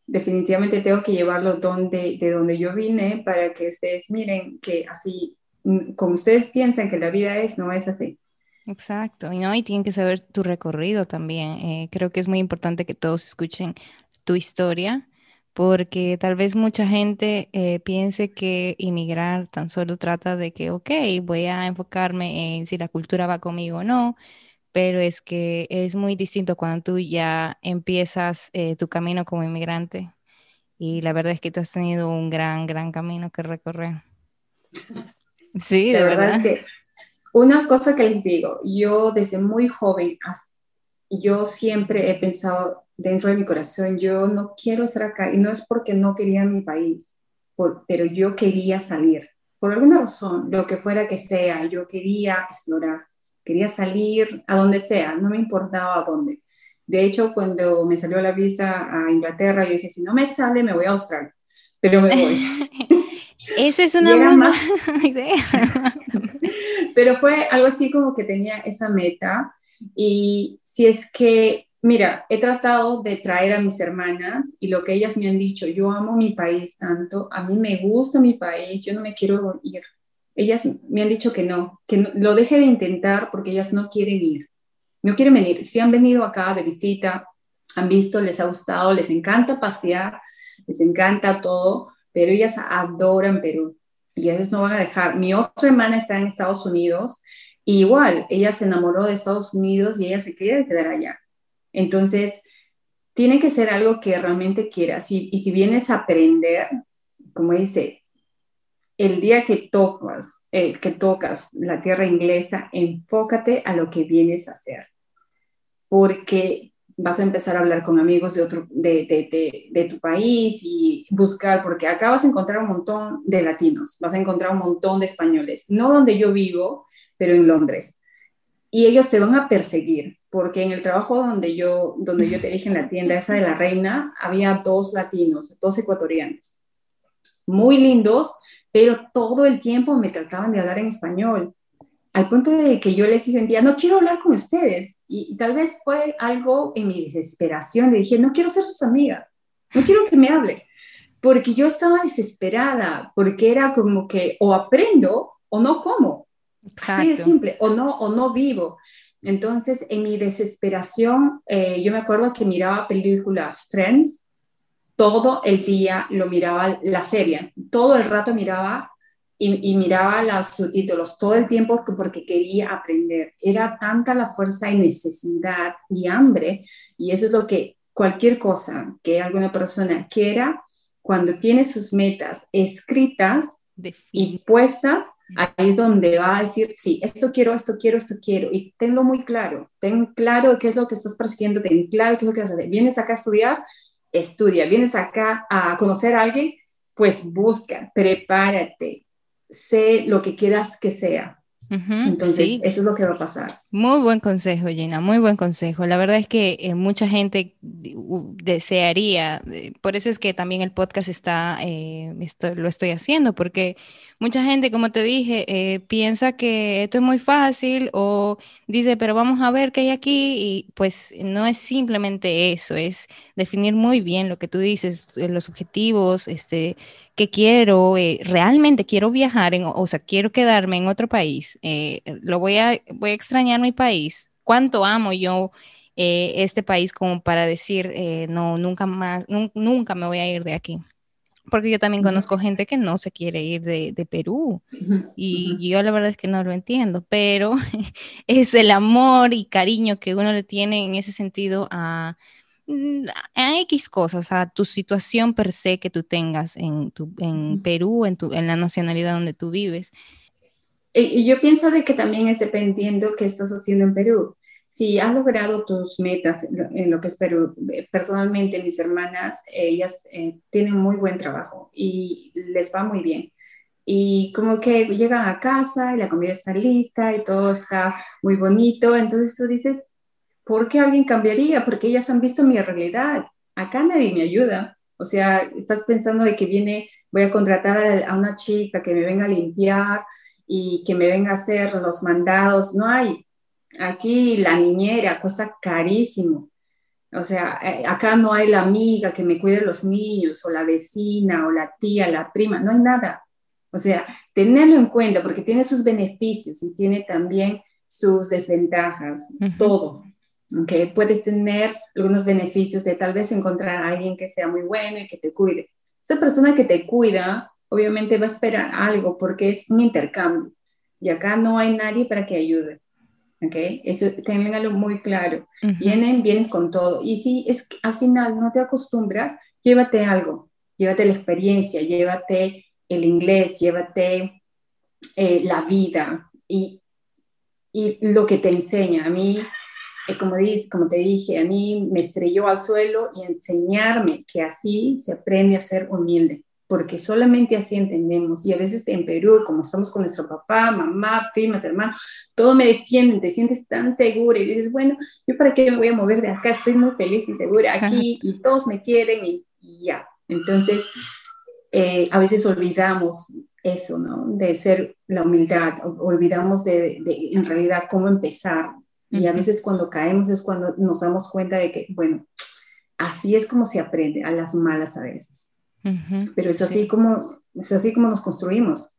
definitivamente tengo que llevarlo donde, de donde yo vine para que ustedes miren que así, mm, como ustedes piensan que la vida es, no es así. Exacto, y no, y tienen que saber tu recorrido también. Eh, creo que es muy importante que todos escuchen tu historia porque tal vez mucha gente eh, piense que inmigrar tan solo trata de que, ok, voy a enfocarme en si la cultura va conmigo o no, pero es que es muy distinto cuando tú ya empiezas eh, tu camino como inmigrante. Y la verdad es que tú has tenido un gran, gran camino que recorrer. Sí, de verdad. es que una cosa que les digo, yo desde muy joven, yo siempre he pensado dentro de mi corazón, yo no quiero estar acá y no es porque no quería mi país, pero yo quería salir. Por alguna razón, lo que fuera que sea, yo quería explorar quería salir a donde sea, no me importaba a dónde. De hecho, cuando me salió la visa a Inglaterra, yo dije, si no me sale, me voy a Australia, pero me voy. Esa es una buena idea. pero fue algo así como que tenía esa meta y si es que, mira, he tratado de traer a mis hermanas y lo que ellas me han dicho, yo amo mi país tanto, a mí me gusta mi país, yo no me quiero ir ellas me han dicho que no, que lo deje de intentar porque ellas no quieren ir, no quieren venir. Si han venido acá de visita, han visto, les ha gustado, les encanta pasear, les encanta todo, pero ellas adoran Perú y ellas no van a dejar. Mi otra hermana está en Estados Unidos y igual, ella se enamoró de Estados Unidos y ella se quiere quedar allá. Entonces, tiene que ser algo que realmente quieras. Y, y si vienes a aprender, como dice, el día que tocas, eh, que tocas la tierra inglesa, enfócate a lo que vienes a hacer, porque vas a empezar a hablar con amigos de, otro, de, tu país y buscar, porque acá vas a encontrar un montón de latinos, vas a encontrar un montón de españoles, no donde yo vivo, pero en Londres. Y ellos te van a perseguir, porque en el trabajo donde yo, donde yo te dije en la tienda esa de la reina, había dos latinos, dos ecuatorianos, muy lindos, pero todo el tiempo me trataban de hablar en español, al punto de que yo les dije un día, no quiero hablar con ustedes. Y, tal vez fue algo en mi desesperación, le dije, no quiero ser sus amigas, no quiero que me hable, porque yo estaba desesperada, porque era como que o aprendo o no como. Así de simple, o no, o no vivo. Entonces, en mi desesperación, eh, yo me acuerdo que miraba películas Friends todo el día lo miraba la serie, todo el rato miraba y, miraba los subtítulos, todo el tiempo porque quería aprender. Era tanta la fuerza y necesidad y hambre, y eso es lo que cualquier cosa que alguna persona quiera, cuando tiene sus metas escritas y puestas, ahí es donde va a decir, sí, esto quiero, esto quiero, esto quiero, y tenlo muy claro, ten claro qué es lo que estás persiguiendo, ten claro qué es lo que vas a hacer. Vienes acá a estudiar, estudia, vienes acá a conocer a alguien, pues busca, prepárate, sé lo que quieras que sea. Entonces, eso es lo que va a pasar. Muy buen consejo, Gina, muy buen consejo. La verdad es que eh, mucha gente desearía, eh, por eso es que también el podcast está, eh, lo estoy haciendo, porque mucha gente, como te dije, piensa que esto es muy fácil o dice, pero vamos a ver qué hay aquí y pues no es simplemente eso, es definir muy bien lo que tú dices, los objetivos, este, que quiero, realmente quiero viajar, en, o sea, quiero quedarme en otro país, lo voy a, voy a extrañar mi país, cuánto amo yo eh, este país como para decir, eh, no, nunca más, nunca me voy a ir de aquí. Porque yo también conozco gente que no se quiere ir de, Perú y yo la verdad es que no lo entiendo, pero es el amor y cariño que uno le tiene en ese sentido a, mm, a X cosas, a tu situación per se que tú tengas en, tu, en Perú, en, tu, en la nacionalidad donde tú vives. Y yo pienso de que también es dependiendo qué estás haciendo en Perú. Si has logrado tus metas en lo que es Perú, eh, personalmente mis hermanas, ellas eh, tienen muy buen trabajo y les va muy bien. Y como que llegan a casa y la comida está lista y todo está muy bonito, entonces tú dices, ¿por qué alguien cambiaría? Porque ellas han visto mi realidad. Acá nadie me ayuda. O sea, estás pensando de que viene, voy a contratar a una chica que me venga a limpiar y que me venga a hacer los mandados, no hay. Aquí la niñera cuesta carísimo. O sea, eh, acá no hay la amiga que me cuide los niños, o la vecina, o la tía, la prima, no hay nada. O sea, tenerlo en cuenta porque tiene sus beneficios y tiene también sus desventajas, todo. Aunque puedes tener algunos beneficios de tal vez encontrar a alguien que sea muy bueno y que te cuide. Esa persona que te cuida obviamente va a esperar algo porque es un intercambio y acá no hay nadie para que ayude. ¿Ok? Eso tenganlo muy claro. Vienen, vienen con todo. Y si es que al final no te acostumbras, llévate algo, llévate la experiencia, llévate el inglés, llévate eh, la vida y, y, lo que te enseña. A mí, eh, como, como te dije, a mí me estrelló al suelo y enseñarme que así se aprende a ser humilde porque solamente así entendemos. Y a veces en Perú, como estamos con nuestro papá, mamá, primas, hermanos, todo me defienden, te sientes tan segura y dices, bueno, ¿yo para qué me voy a mover de acá? Estoy muy feliz y segura aquí y todos me quieren y, ya. Entonces, eh, a veces olvidamos eso, ¿no? De ser la humildad, olvidamos de, de en realidad cómo empezar. Y a veces cuando caemos es cuando nos damos cuenta de que, bueno, así es como se aprende, a las malas a veces. Pero es así, como, es así como nos construimos.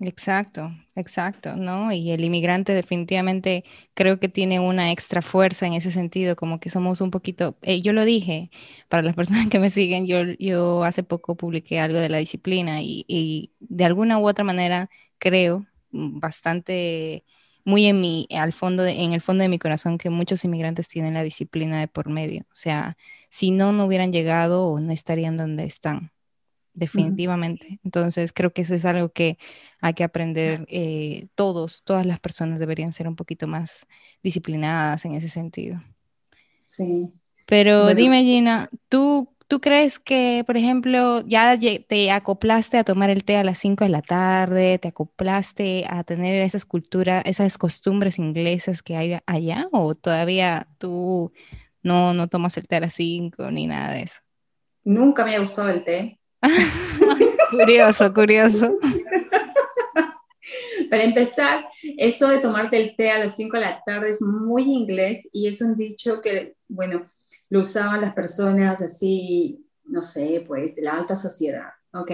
Exacto, exacto, ¿no? Y el inmigrante definitivamente creo que tiene una extra fuerza en ese sentido, como que somos un poquito, eh, yo lo dije, para las personas que me siguen, yo, yo hace poco publiqué algo de la disciplina y, y de alguna u otra manera creo bastante muy en mi al fondo en el fondo de mi corazón que muchos inmigrantes tienen la disciplina de por medio, o sea, si no no hubieran llegado o no estarían donde están definitivamente. Entonces, creo que eso es algo que hay que aprender eh, todos, todas las personas deberían ser un poquito más disciplinadas en ese sentido. Sí. Pero dime, Gina, ¿tú, ¿tú crees que, por ejemplo, ya te acoplaste a tomar el té a las 5 de la tarde, te acoplaste a tener esas culturas, esas costumbres inglesas que hay allá, o todavía tú no, no tomas el té a las 5 ni nada de eso? Nunca me ha gustado el té. curioso, curioso. Para empezar, eso de tomarte el té a las 5 de la tarde es muy inglés y es un dicho que, bueno, lo usaban las personas así, no sé, pues de la alta sociedad, ¿ok?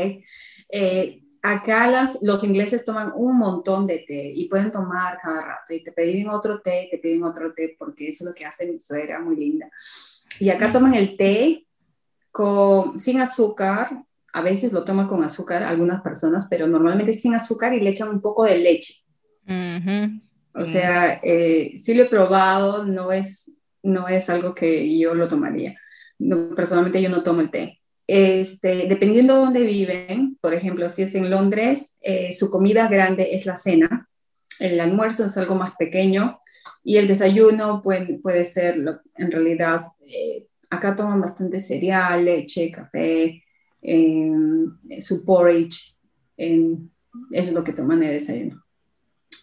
Eh, acá las, los ingleses toman un montón de té y pueden tomar cada rato y te piden otro té, te piden otro té porque eso es lo que hace mi suegra, muy linda. Y acá toman el té con, sin azúcar, a veces lo toman con azúcar algunas personas, pero normalmente sin azúcar y le echan un poco de leche. O sea, eh, sí lo he probado, no es, no es algo que yo lo tomaría. personalmente yo no tomo el té. Este, dependiendo de dónde viven, por ejemplo, si es en Londres, eh, su comida grande es la cena, el almuerzo es algo más pequeño y el desayuno puede, puede ser, en realidad, eh, acá toman bastante cereal, leche, café, su porridge, eso es lo que toman de desayuno.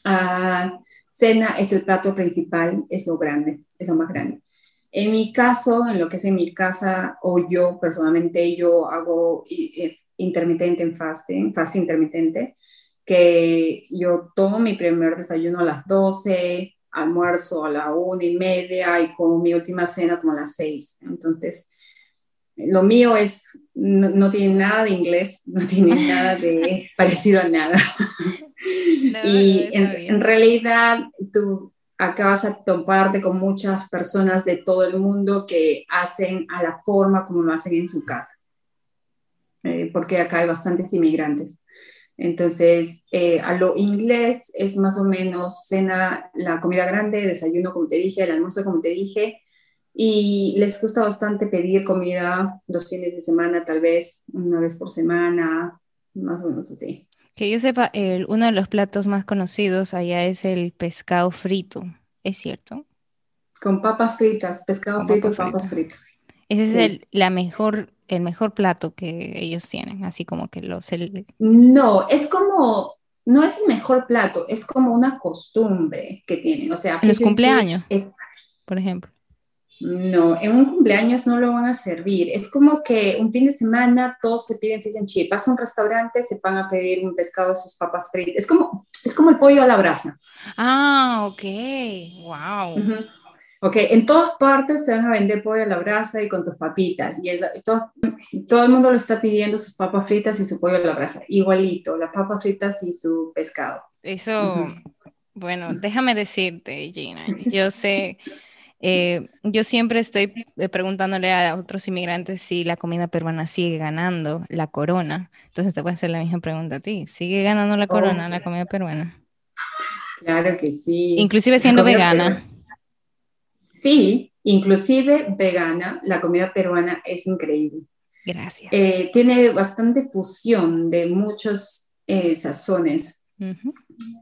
Ah, cena es el plato principal, es lo grande, es lo más grande. En mi caso, en lo que es en mi casa o yo personalmente, yo hago intermitente en fasting, fasting intermitente, que yo tomo mi primer desayuno a las 12, almuerzo a la una y media y como mi última cena como a las 6. Entonces, lo mío es, no, tiene nada de inglés, no tiene nada de parecido a nada. y en, realidad tú acabas a toparte con muchas personas de todo el mundo que hacen a la forma como lo hacen en su casa, eh, porque acá hay bastantes inmigrantes. Entonces, eh, a lo inglés es más o menos cena, la comida grande, desayuno, como te dije, el almuerzo, como te dije, y les gusta bastante pedir comida los fines de semana, tal vez una vez por semana, más o menos así. Que yo sepa, el, uno de los platos más conocidos allá es el pescado frito, ¿es cierto? Con papas fritas, pescado frito y papas fritas. Ese es el, la mejor, el mejor plato que ellos tienen, así como que los... No, es como, no es el mejor plato, es como una costumbre que tienen, o sea... En los cumpleaños, por ejemplo. No, en un cumpleaños no lo van a servir. Es como que un fin de semana todos se piden fish and chip. Vas a un restaurante, se van a pedir un pescado sus papas fritas. Es como, es como el pollo a la brasa. Ah, ok. Wow. Ok, en todas partes te van a vender pollo a la brasa y con tus papitas. Y todo, todo, el mundo lo está pidiendo sus papas fritas y su pollo a la brasa. Igualito, las papas fritas y su pescado. Eso, bueno, déjame decirte, Gina. Yo sé eh, yo siempre estoy eh, preguntándole a otros inmigrantes si la comida peruana sigue ganando la corona. Entonces te voy a hacer la misma pregunta a ti. ¿Sigue ganando la oh, corona la comida peruana? Claro que sí. Inclusive siendo vegana. Sí, inclusive vegana, la comida peruana es increíble. Gracias. Eh, tiene bastante fusión de muchos eh, sazones,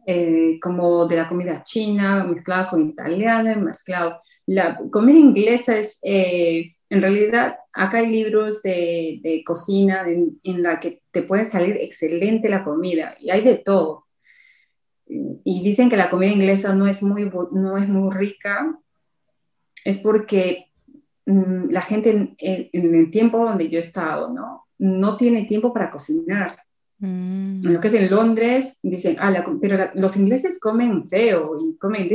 eh, como de la comida china, mezclada con italiana, mezclado. La comida inglesa es, en realidad, acá hay libros de, cocina en, la que te puede salir excelente la comida y hay de todo. Y dicen que la comida inglesa no es muy, no es muy rica, es porque mm, la gente en, el tiempo donde yo he estado, ¿no? No tiene tiempo para cocinar. En lo que es en Londres, dicen, ah, pero los ingleses comen feo y comen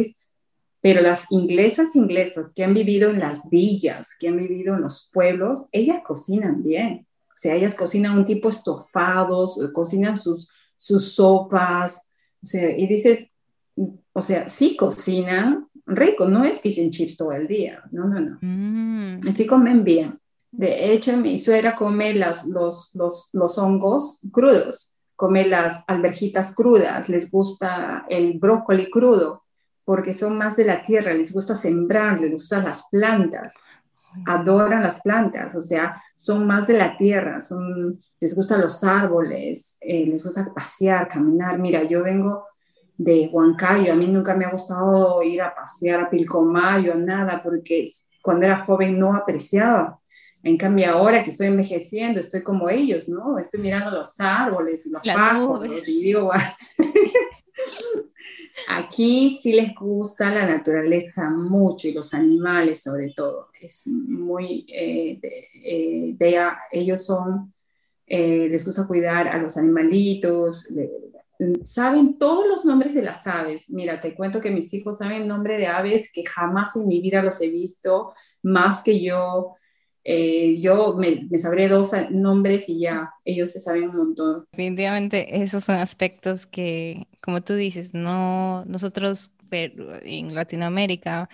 pero las inglesas inglesas que han vivido en las villas, que han vivido en los pueblos, ellas cocinan bien. O sea, ellas cocinan un tipo estofados, cocinan sus, sus sopas, o sea, y dices, o sea, sí cocinan, rico, no es fish and chips todo el día, no, no, no. Mm. Así comen bien. De hecho, mi suegra come las, los, los, los hongos crudos, come las alberjitas crudas, les gusta el brócoli crudo, porque son más de la tierra, les gusta sembrar, les gustan las plantas, adoran las plantas, o sea, son más de la tierra, son, les gustan los árboles, eh, les gusta pasear, caminar. Mira, yo vengo de Huancayo. A mí nunca me ha gustado ir a pasear a Pilcomayo, nada, porque cuando era joven no apreciaba. En cambio, ahora que estoy envejeciendo, estoy como ellos, ¿no? Estoy mirando los árboles los pájaros y digo, aquí sí les gusta la naturaleza mucho y los animales sobre todo. Es muy, eh, de, eh, ellos son, eh, les gusta cuidar a los animalitos, saben todos los nombres de las aves. Mira, te cuento que mis hijos saben el nombre de aves que jamás en mi vida los he visto, más que yo. Eh, yo me, sabré dos nombres y ya, ellos se saben un montón. Definitivamente, esos son aspectos que, como tú dices, no, nosotros en Latinoamérica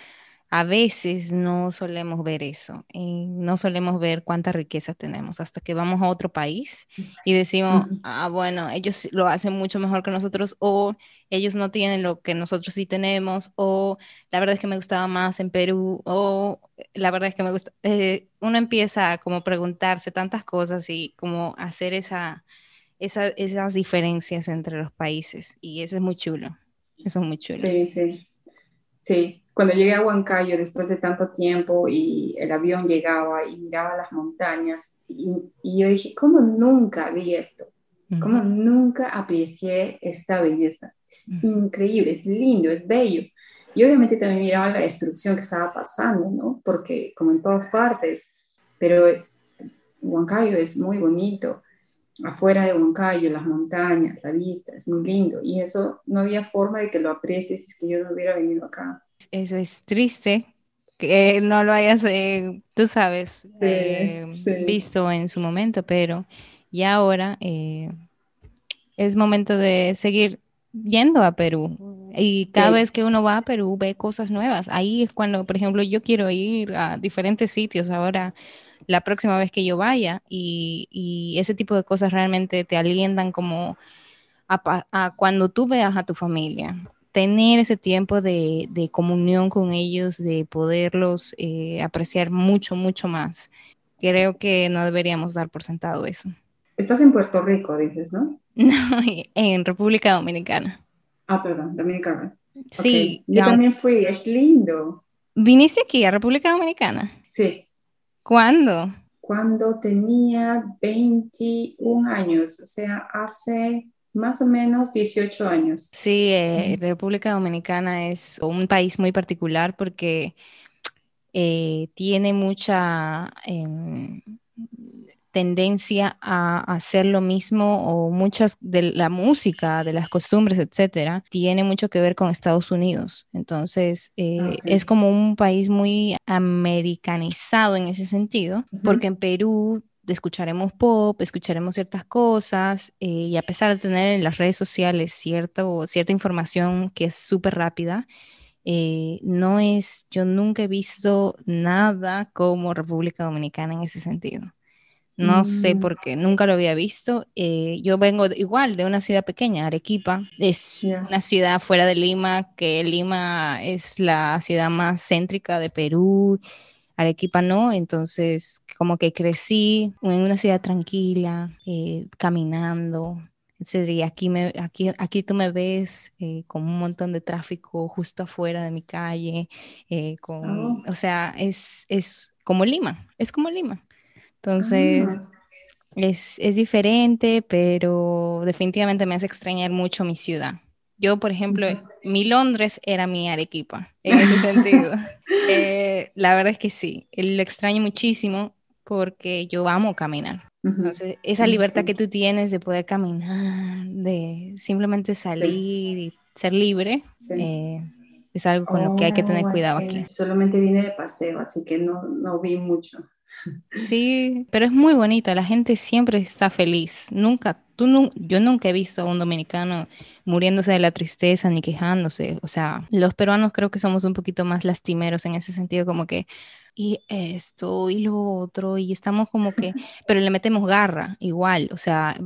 a veces no solemos ver eso, y no solemos ver cuánta riqueza tenemos hasta que vamos a otro país y decimos, ah, bueno, ellos lo hacen mucho mejor que nosotros o ellos no tienen lo que nosotros sí tenemos o la verdad es que me gustaba más en Perú o la verdad es que me gusta, eh, uno empieza a como preguntarse tantas cosas y como hacer esa, esa, esas diferencias entre los países y eso es muy chulo, eso es muy chulo. Sí, sí, sí cuando llegué a Huancayo después de tanto tiempo y el avión llegaba y miraba las montañas y, yo dije, ¿cómo nunca vi esto? ¿Cómo nunca aprecié esta belleza? Es increíble, es lindo, es bello. Y obviamente también miraba la destrucción que estaba pasando, ¿no? Porque como en todas partes, pero Huancayo es muy bonito. Afuera de Huancayo, las montañas, la vista, es muy lindo. Y eso no había forma de que lo aprecies si es que yo no hubiera venido acá eso es triste que no lo hayas, eh, tú sabes, eh, visto en su momento, pero ya ahora eh, es momento de seguir yendo a Perú. Y cada vez que uno va a Perú ve cosas nuevas. Ahí es cuando, por ejemplo, yo quiero ir a diferentes sitios ahora la próxima vez que yo vaya y, y ese tipo de cosas realmente te alientan como a, a, cuando tú veas a tu familia tener ese tiempo de, comunión con ellos, de poderlos eh, apreciar mucho, mucho más. Creo que no deberíamos dar por sentado eso. Estás en Puerto Rico, dices, ¿no? No, en República Dominicana. Ah, perdón, Dominicana. Sí. Yo también fui, es lindo. ¿Viniste aquí a República Dominicana? Sí. ¿Cuándo? Cuando tenía 21 años, o sea, hace más o menos 18 años. Sí, eh, República Dominicana es un país muy particular porque eh, tiene mucha em, tendencia a hacer lo mismo o muchas de la música, de las costumbres, etcétera, tiene mucho que ver con Estados Unidos. Entonces, eh, ah, es como un país muy americanizado en ese sentido, porque en Perú escucharemos pop, escucharemos ciertas cosas eh, y a pesar de tener en las redes sociales cierta, cierta información que es súper rápida, eh, no es, yo nunca he visto nada como República Dominicana en ese sentido. No sé Mm, por qué, nunca lo había visto. Eh, yo vengo de- igual de una ciudad pequeña, Arequipa. Es una ciudad fuera de Lima, que Lima es la ciudad más céntrica de Perú. Arequipa no, entonces como que crecí en una ciudad tranquila, eh, caminando, etcétera. Y aquí, me, aquí, aquí tú me ves eh, con un montón de tráfico justo afuera de mi calle, eh, con, Oh, o sea, es, es como Lima, es como Lima. Entonces, ah, es, es diferente, pero definitivamente me hace extrañar mucho mi ciudad. Yo, por ejemplo, mi Londres era mi Arequipa, en ese sentido. Eh, la verdad es que sí, lo extraño muchísimo porque yo amo caminar. Entonces, esa libertad que Sí, tú tienes de poder caminar, de simplemente sí, salir y ser libre, sí. eh, es algo con lo que hay que tener Oh, I cuidado aquí. Solamente vine de paseo, así que no, no vi mucho. Sí, pero es muy bonita, la gente siempre está feliz. Nunca, tú nu- yo nunca he visto a un dominicano muriéndose de la tristeza ni quejándose. O sea, los peruanos creo que somos un poquito más lastimeros en ese sentido, como que, y esto, y lo otro, y estamos como que, pero le metemos garra, igual. O sea,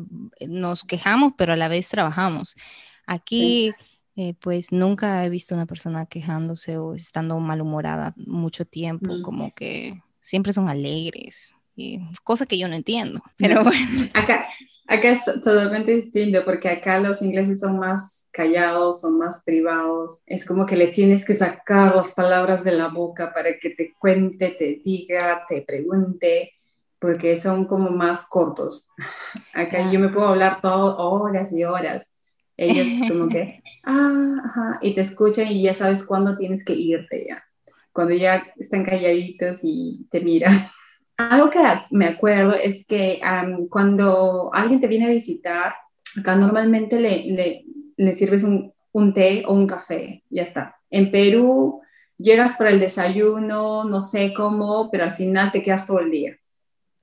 nos quejamos, pero a la vez trabajamos. Sí. Aquí, eh, pues nunca he visto una persona quejándose o estando malhumorada mucho tiempo, Mm. como que siempre son alegres, y cosa que yo no entiendo, pero No. bueno, Acá, acá es totalmente distinto porque acá los ingleses son más callados, son más privados. Es como que le tienes que sacar las palabras de la boca para que te cuente, te diga, te pregunte, porque son como más cortos. Acá ah, yo me puedo hablar todo horas y horas. Ellos como que, ah, ajá, y te escuchan y ya sabes cuándo tienes que irte ya. Cuando ya están calladitos y te miran. Algo que me acuerdo es que am, cuando alguien te viene a visitar, acá normalmente le, le- le sirves un, un té o un café, ya está. En Perú llegas para el desayuno, no sé cómo, pero al final te quedas todo el día.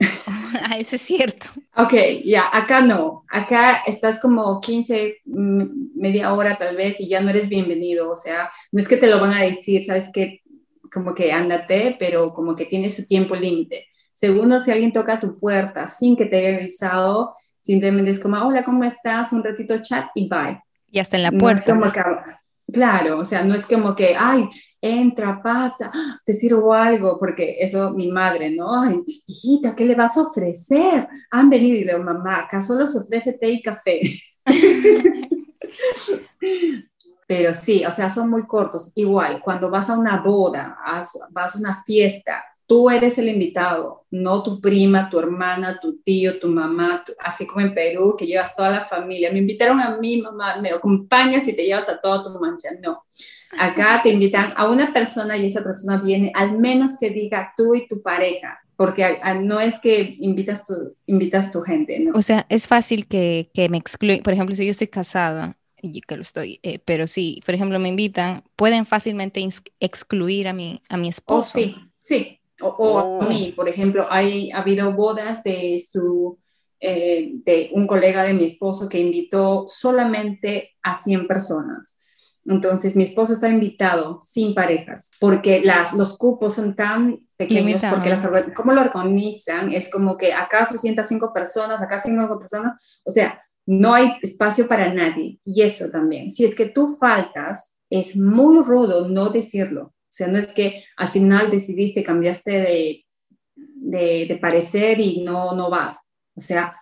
ah, eso es cierto. Ok, ya, acá no. Acá estás como 15, mm, media hora tal vez y ya no eres bienvenido. O sea, no es que te lo van a decir, sabes que como que ándate, pero como que tiene su tiempo límite. Segundo, si alguien toca tu puerta sin que te haya avisado, simplemente es como, hola, ¿cómo estás? Un ratito chat y bye. Y hasta en la No es puerta. como que, claro, o sea, no es como que, ay, entra, pasa, te sirvo algo, porque eso mi madre, ¿no? Ay, hijita, ¿qué le vas a ofrecer? Han venido y le digo, mamá, acá solo se ofrece té y café. Pero sí, o sea, son muy cortos. Igual, cuando vas a una boda, vas a una fiesta, tú eres el invitado, no tu prima, tu hermana, tu tío, tu mamá, tu, así como en Perú, que llevas toda la familia. Me invitaron a mi mamá, me acompañas y te llevas a toda tu mancha. No, acá te invitan a una persona y esa persona viene, al menos que diga tú y tu pareja, porque a, a, no es que invitas tu, invitas tu gente, ¿no? O sea, es fácil que, que me excluyan. Por ejemplo, si yo estoy casada, y que lo estoy, eh, pero si, por ejemplo, me invitan, pueden fácilmente excluir a mi, a mi esposo. Oh, sí, sí. O, o oh. a mí, por ejemplo, hay, ha habido bodas de, su, eh, de un colega de mi esposo que invitó solamente a 100 personas. Entonces, mi esposo está invitado sin parejas, porque las, los cupos son tan pequeños, Limitado. porque las, ¿cómo lo organizan? Es como que acá se sientan cinco personas, acá cinco personas, o sea, no hay espacio para nadie. Y eso también, si es que tú faltas, es muy rudo no decirlo. O sea, no es que al final decidiste, cambiaste de, de, de parecer y no, no vas. O sea,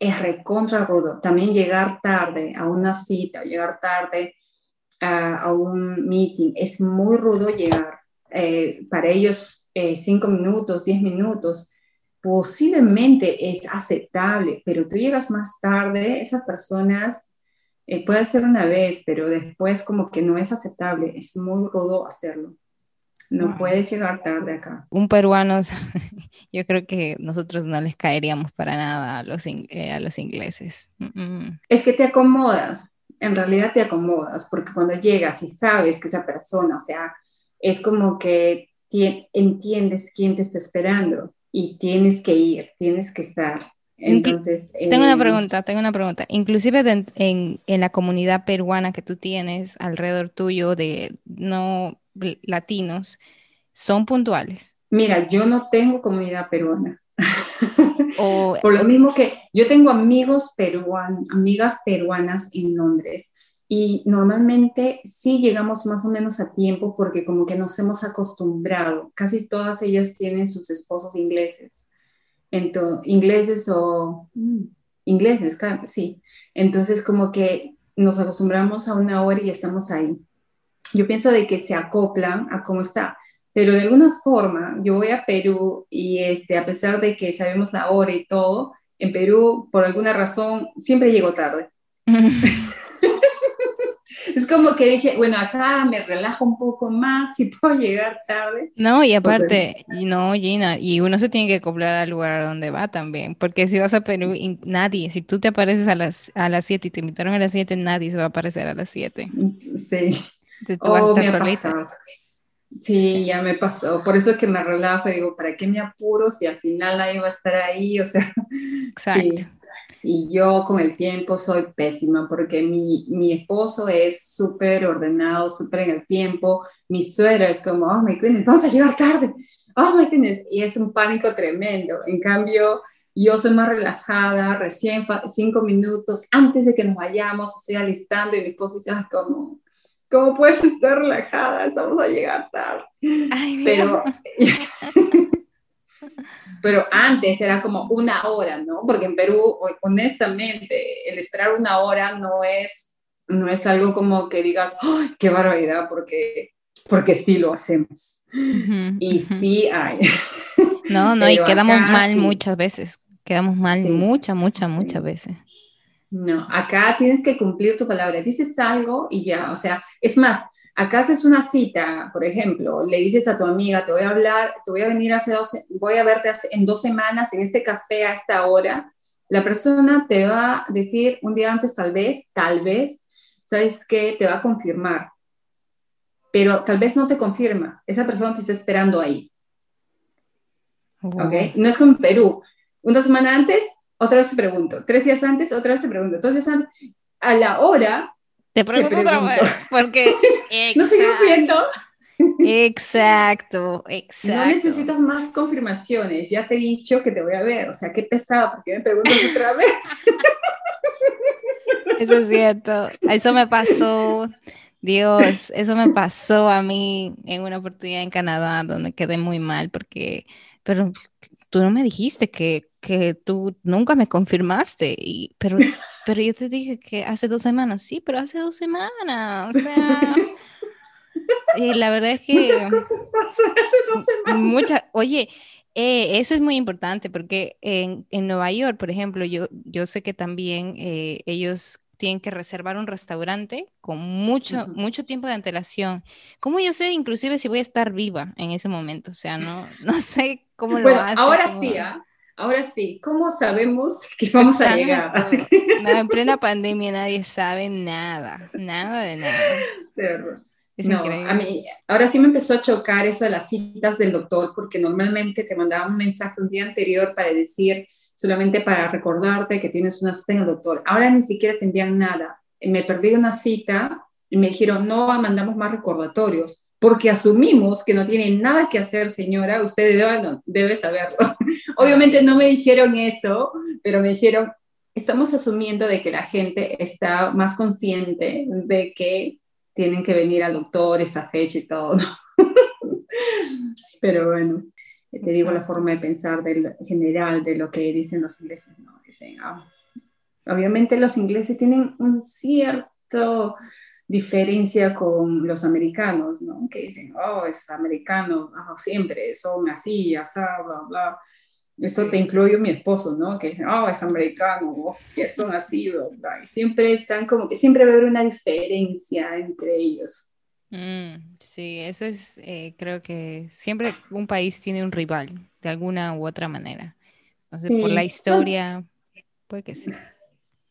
es recontra rudo. También llegar tarde a una cita, llegar tarde a, a un meeting, es muy rudo llegar. Eh, para ellos, eh, cinco minutos, diez minutos, posiblemente es aceptable, pero tú llegas más tarde, esas personas eh, puede ser una vez, pero después como que no es aceptable, es muy rudo hacerlo. No wow. puedes llegar tarde acá. Un peruano, yo creo que nosotros no les caeríamos para nada a los, eh, a los ingleses. Mm -mm. Es que te acomodas, en realidad te acomodas, porque cuando llegas y sabes que esa persona, o sea, es como que entiendes quién te está esperando y tienes que ir, tienes que estar. Entonces, tengo eh, una pregunta, tengo una pregunta. Inclusive de, en, en, la comunidad peruana que tú tienes alrededor tuyo de no latinos, ¿son puntuales? Mira, yo no tengo comunidad peruana. O, Por lo mismo que yo tengo amigos peruanos, amigas peruanas en Londres y normalmente sí llegamos más o menos a tiempo porque como que nos hemos acostumbrado. Casi todas ellas tienen sus esposos ingleses. Entonces, ingleses o mm, ingleses, sí. Entonces como que nos acostumbramos a una hora y estamos ahí. Yo pienso de que se acoplan a cómo está, pero de alguna forma yo voy a Perú y este, a pesar de que sabemos la hora y todo, en Perú por alguna razón siempre llego tarde. es como que dije, bueno, acá me relajo un poco más y puedo llegar tarde. No, y aparte, no, Gina, y uno se tiene que acoplar al lugar donde va también, porque si vas a Perú, nadie, si tú te apareces a las, a las 7 y te invitaron a las 7, nadie se va a aparecer a las 7. Sí. Entonces tú vas a oh, estar solita. Sí, ya me pasó. Por eso es que me relajo y digo, ¿para qué me apuro si al final nadie va a estar ahí? O sea, Exacto. Y yo con el tiempo soy pésima porque mi, mi esposo es súper ordenado, súper en el tiempo. Mi suegra es como, oh my goodness, vamos a llegar tarde. Oh my goodness. Y es un pánico tremendo. En cambio, yo soy más relajada, recién cinco minutos antes de que nos vayamos, estoy alistando y mi esposo dice, ah, ¿cómo, ¿cómo puedes estar relajada? Estamos a llegar tarde. Ay, Pero... pero antes era como una hora, ¿no? Porque en Perú, honestamente, el esperar una hora no es, no es algo como que digas, ¡ay, qué barbaridad! Porque, porque sí lo hacemos. y sí hay. No, no, y quedamos mal muchas veces. Quedamos mal muchas, muchas, muchas veces. No, acá tienes que cumplir tu palabra. Dices algo y ya, o sea, es más, Acá haces una cita, por ejemplo, le dices a tu amiga, te voy a hablar, te voy a venir hace dos, voy a verte en dos semanas en este café a esta hora. La persona te va a decir un día antes, tal vez, tal vez, ¿sabes qué? Te va a confirmar. Pero tal vez no te confirma. Esa persona te está esperando ahí. ¿Ok? No es como en Perú. Una semana antes, otra vez te pregunto. Tres días antes, otra vez te pregunto. Entonces, a la hora te pregunto, otra vez, porque... ¿No seguimos viendo? Exacto, exacto. No necesitas más confirmaciones, ya te he dicho que te voy a ver, o sea, qué pesado, porque me preguntas otra vez. Eso es cierto, eso me pasó, Dios, eso me pasó a mí en una oportunidad en Canadá donde quedé muy mal porque, pero tú no me dijiste que, que tú nunca me confirmaste, y, pero pero yo te dije que hace dos semanas, sí, pero hace dos semanas, o sea... y la verdad es que... Muchas cosas pasan hace dos semanas. Muchas, oye, eh, eso es muy importante porque en, en, Nueva York, por ejemplo, yo, yo sé que también eh, ellos tienen que reservar un restaurante con mucho, mucho tiempo de antelación. ¿Cómo yo sé inclusive si voy a estar viva en ese momento? O sea, no, no sé cómo lo bueno, Ahora sí, ¿ah? Ahora sí, ¿cómo sabemos que vamos a llegar? en plena pandemia nadie sabe nada, nada de nada. Es increíble. A mí, ahora sí me empezó a chocar eso de las citas del doctor, porque normalmente te mandaba un mensaje un día anterior para decir, solamente para recordarte que tienes una cita en el doctor. Ahora ni siquiera te envían nada. Me perdí una cita y me dijeron, no mandamos más recordatorios porque asumimos que no tiene nada que hacer, señora, usted debe, debe saberlo. Obviamente no me dijeron eso, pero me dijeron, estamos asumiendo de que la gente está más consciente de que tienen que venir al doctor esa fecha y todo, pero bueno, te digo la forma de pensar del general de lo que dicen los ingleses, ¿no? Dicen, ah, obviamente los ingleses tienen un cierto diferencia con los americanos, ¿no? Que dicen, oh, es americano, siempre son así, así, bla, bla. Esto te incluye mi esposo, ¿no? Que dicen, oh, es americano, oh, son así, bla, bla. Y siempre están como que siempre va a haber una diferencia entre ellos. Mm, sí, eso es, eh, creo que siempre un país tiene un rival, de alguna u otra manera. Entonces, por la historia, puede que sí.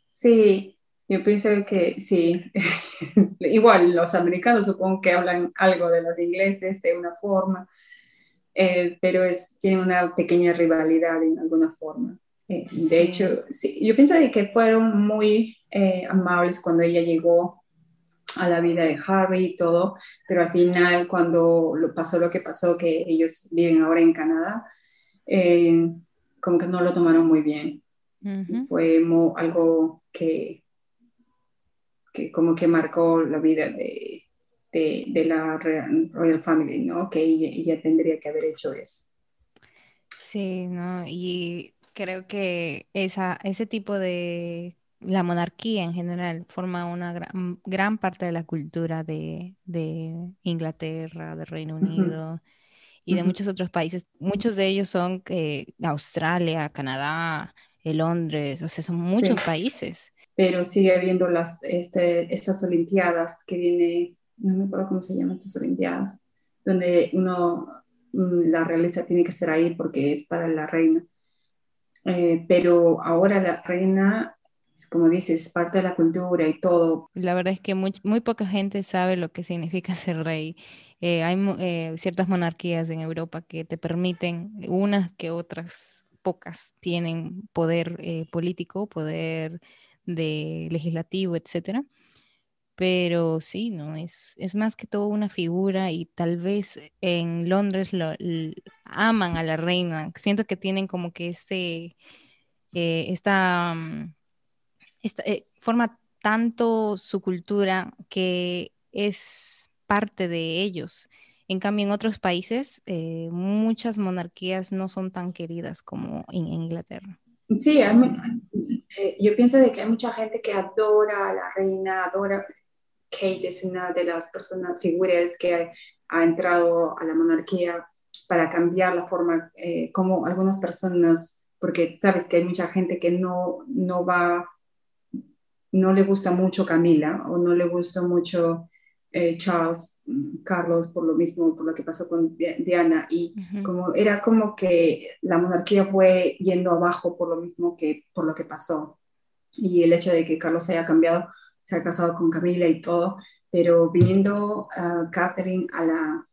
Sí, yo pienso que sí, igual los americanos supongo que hablan algo de los ingleses de una forma, eh, pero es, tienen una pequeña rivalidad en alguna forma. Eh, de hecho, sí, yo pienso que fueron muy eh, amables cuando ella llegó a la vida de Harvey y todo, pero al final cuando pasó lo que pasó, que ellos viven ahora en Canadá, como que no lo tomaron muy bien. Fue algo que, que como que marcó la vida de, de, la Royal Family, ¿no? Que ella, tendría que haber hecho eso. Sí, ¿no? Y creo que esa, ese tipo de la monarquía en general forma una gran, parte de la cultura de, Inglaterra, de Reino Unido y de muchos otros países. Muchos de ellos son eh, Australia, Canadá, eh, Londres, o sea, son muchos países. Pero sigue habiendo las, este, estas Olimpiadas que viene, no me acuerdo cómo se llaman estas Olimpiadas, donde uno, mm, la realeza tiene que estar ahí porque es para la reina. Eh, pero ahora la reina como dices, parte de la cultura y todo. La verdad es que muy, muy poca gente sabe lo que significa ser rey. Eh, hay eh, ciertas monarquías en Europa que te permiten, unas que otras pocas tienen poder eh, político, poder de legislativo, etcétera. Pero sí, no es, es más que todo una figura y tal vez en Londres lo, aman a la reina. Siento que tienen como que este, esta mm, eh, forma tanto su cultura que es parte de ellos. En cambio, en otros países, eh, muchas monarquías no son tan queridas como en Inglaterra. Sí, eh, yo pienso de que hay mucha gente que adora a la reina, adora. Kate es una de las personas, figuras que ha, entrado a la monarquía para cambiar la forma como algunas personas, porque sabes que hay mucha gente que no, no va no le gusta mucho Camila o no le gusta mucho eh, Charles, mm, Carlos, por lo mismo, por lo que pasó con Diana. Y como era como que la monarquía fue yendo abajo por lo mismo que por lo que pasó. Y el hecho de que Carlos haya cambiado, se ha casado con Camila y todo, pero viniendo a Catherine a la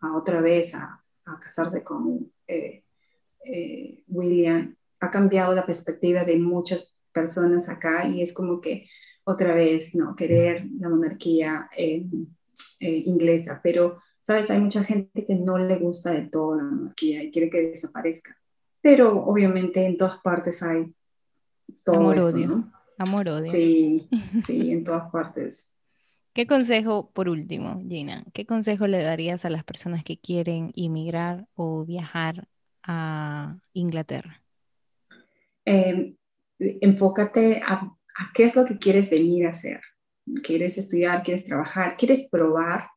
a otra vez a, a casarse con eh, eh, William, ha cambiado la perspectiva de muchas personas acá y es como que otra vez, ¿no? Querer la monarquía eh, eh, inglesa, pero, ¿sabes? Hay mucha gente que no le gusta de todo la monarquía y quiere que desaparezca. Pero obviamente en todas partes hay todo Amor, eso, odio. Amor, odio. Sí, sí, en todas partes. ¿Qué consejo, por último, Gina, qué consejo le darías a las personas que quieren inmigrar o viajar a Inglaterra? Eh, enfócate a, qué es lo que quieres venir a hacer. ¿Quieres estudiar? ¿Quieres trabajar? ¿Quieres probar?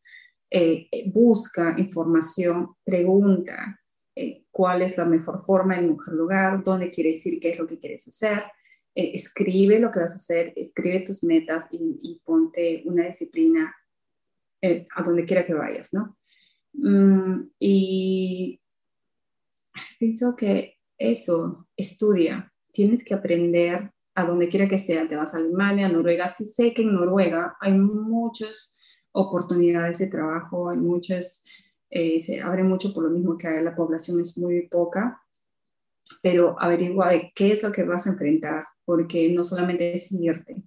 Eh, busca información, pregunta eh, cuál es la mejor forma, el mejor lugar, dónde quieres ir, qué es lo que quieres hacer. Eh, escribe lo que vas a hacer, escribe tus metas y, ponte una disciplina a donde quiera que vayas, ¿no? Mm, y pienso que eso, estudia, tienes que aprender a donde quiera que sea, te vas a Alemania, Noruega, sí sé que en Noruega hay muchas oportunidades de trabajo, hay muchas, eh, se abre mucho por lo mismo que la población es muy poca, pero averigua de qué es lo que vas a enfrentar, porque no solamente es irte,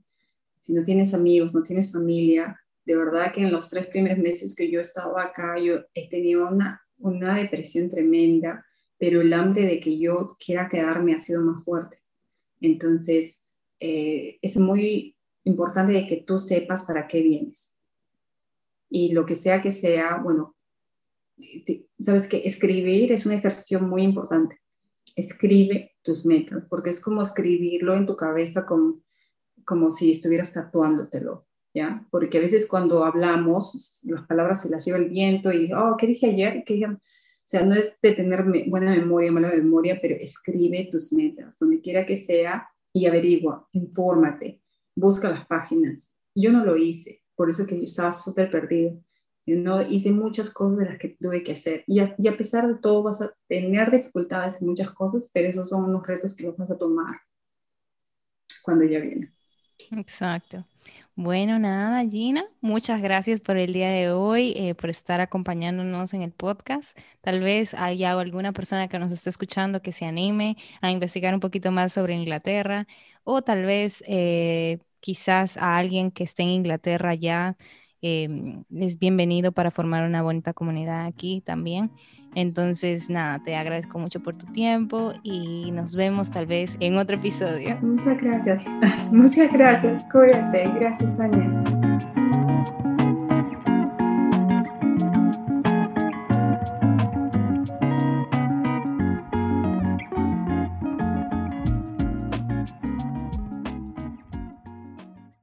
si no tienes amigos, no tienes familia, de verdad que en los tres primeros meses que yo he estado acá, yo he tenido una, una depresión tremenda, pero el hambre de que yo quiera quedarme ha sido más fuerte. Entonces, eh, es muy importante de que tú sepas para qué vienes. Y lo que sea que sea, bueno, sabes que escribir es un ejercicio muy importante. Escribe tus metas, porque es como escribirlo en tu cabeza como, como si estuvieras tatuándotelo, ¿ya? Porque a veces cuando hablamos, las palabras se las lleva el viento y, oh, ¿qué dije ayer? ¿Qué dije? O sea, no es de tener buena memoria, mala memoria, pero escribe tus metas, donde quiera que sea, y averigua, infórmate, busca las páginas. Yo no lo hice, por eso que yo estaba súper perdido. Yo no hice muchas cosas de las que tuve que hacer. Y a, y a, pesar de todo, vas a tener dificultades en muchas cosas, pero esos son unos retos que los vas a tomar cuando ya viene. Exacto. Bueno, nada, Gina, muchas gracias por el día de hoy, eh, por estar acompañándonos en el podcast. Tal vez haya alguna persona que nos esté escuchando que se anime a investigar un poquito más sobre Inglaterra o tal vez eh, quizás a alguien que esté en Inglaterra ya em, es bienvenido para formar una bonita comunidad aquí también. Entonces, nada, te agradezco mucho por tu tiempo y nos vemos tal vez en otro episodio. Muchas gracias. Muchas gracias. Cuídate. Gracias, Tania.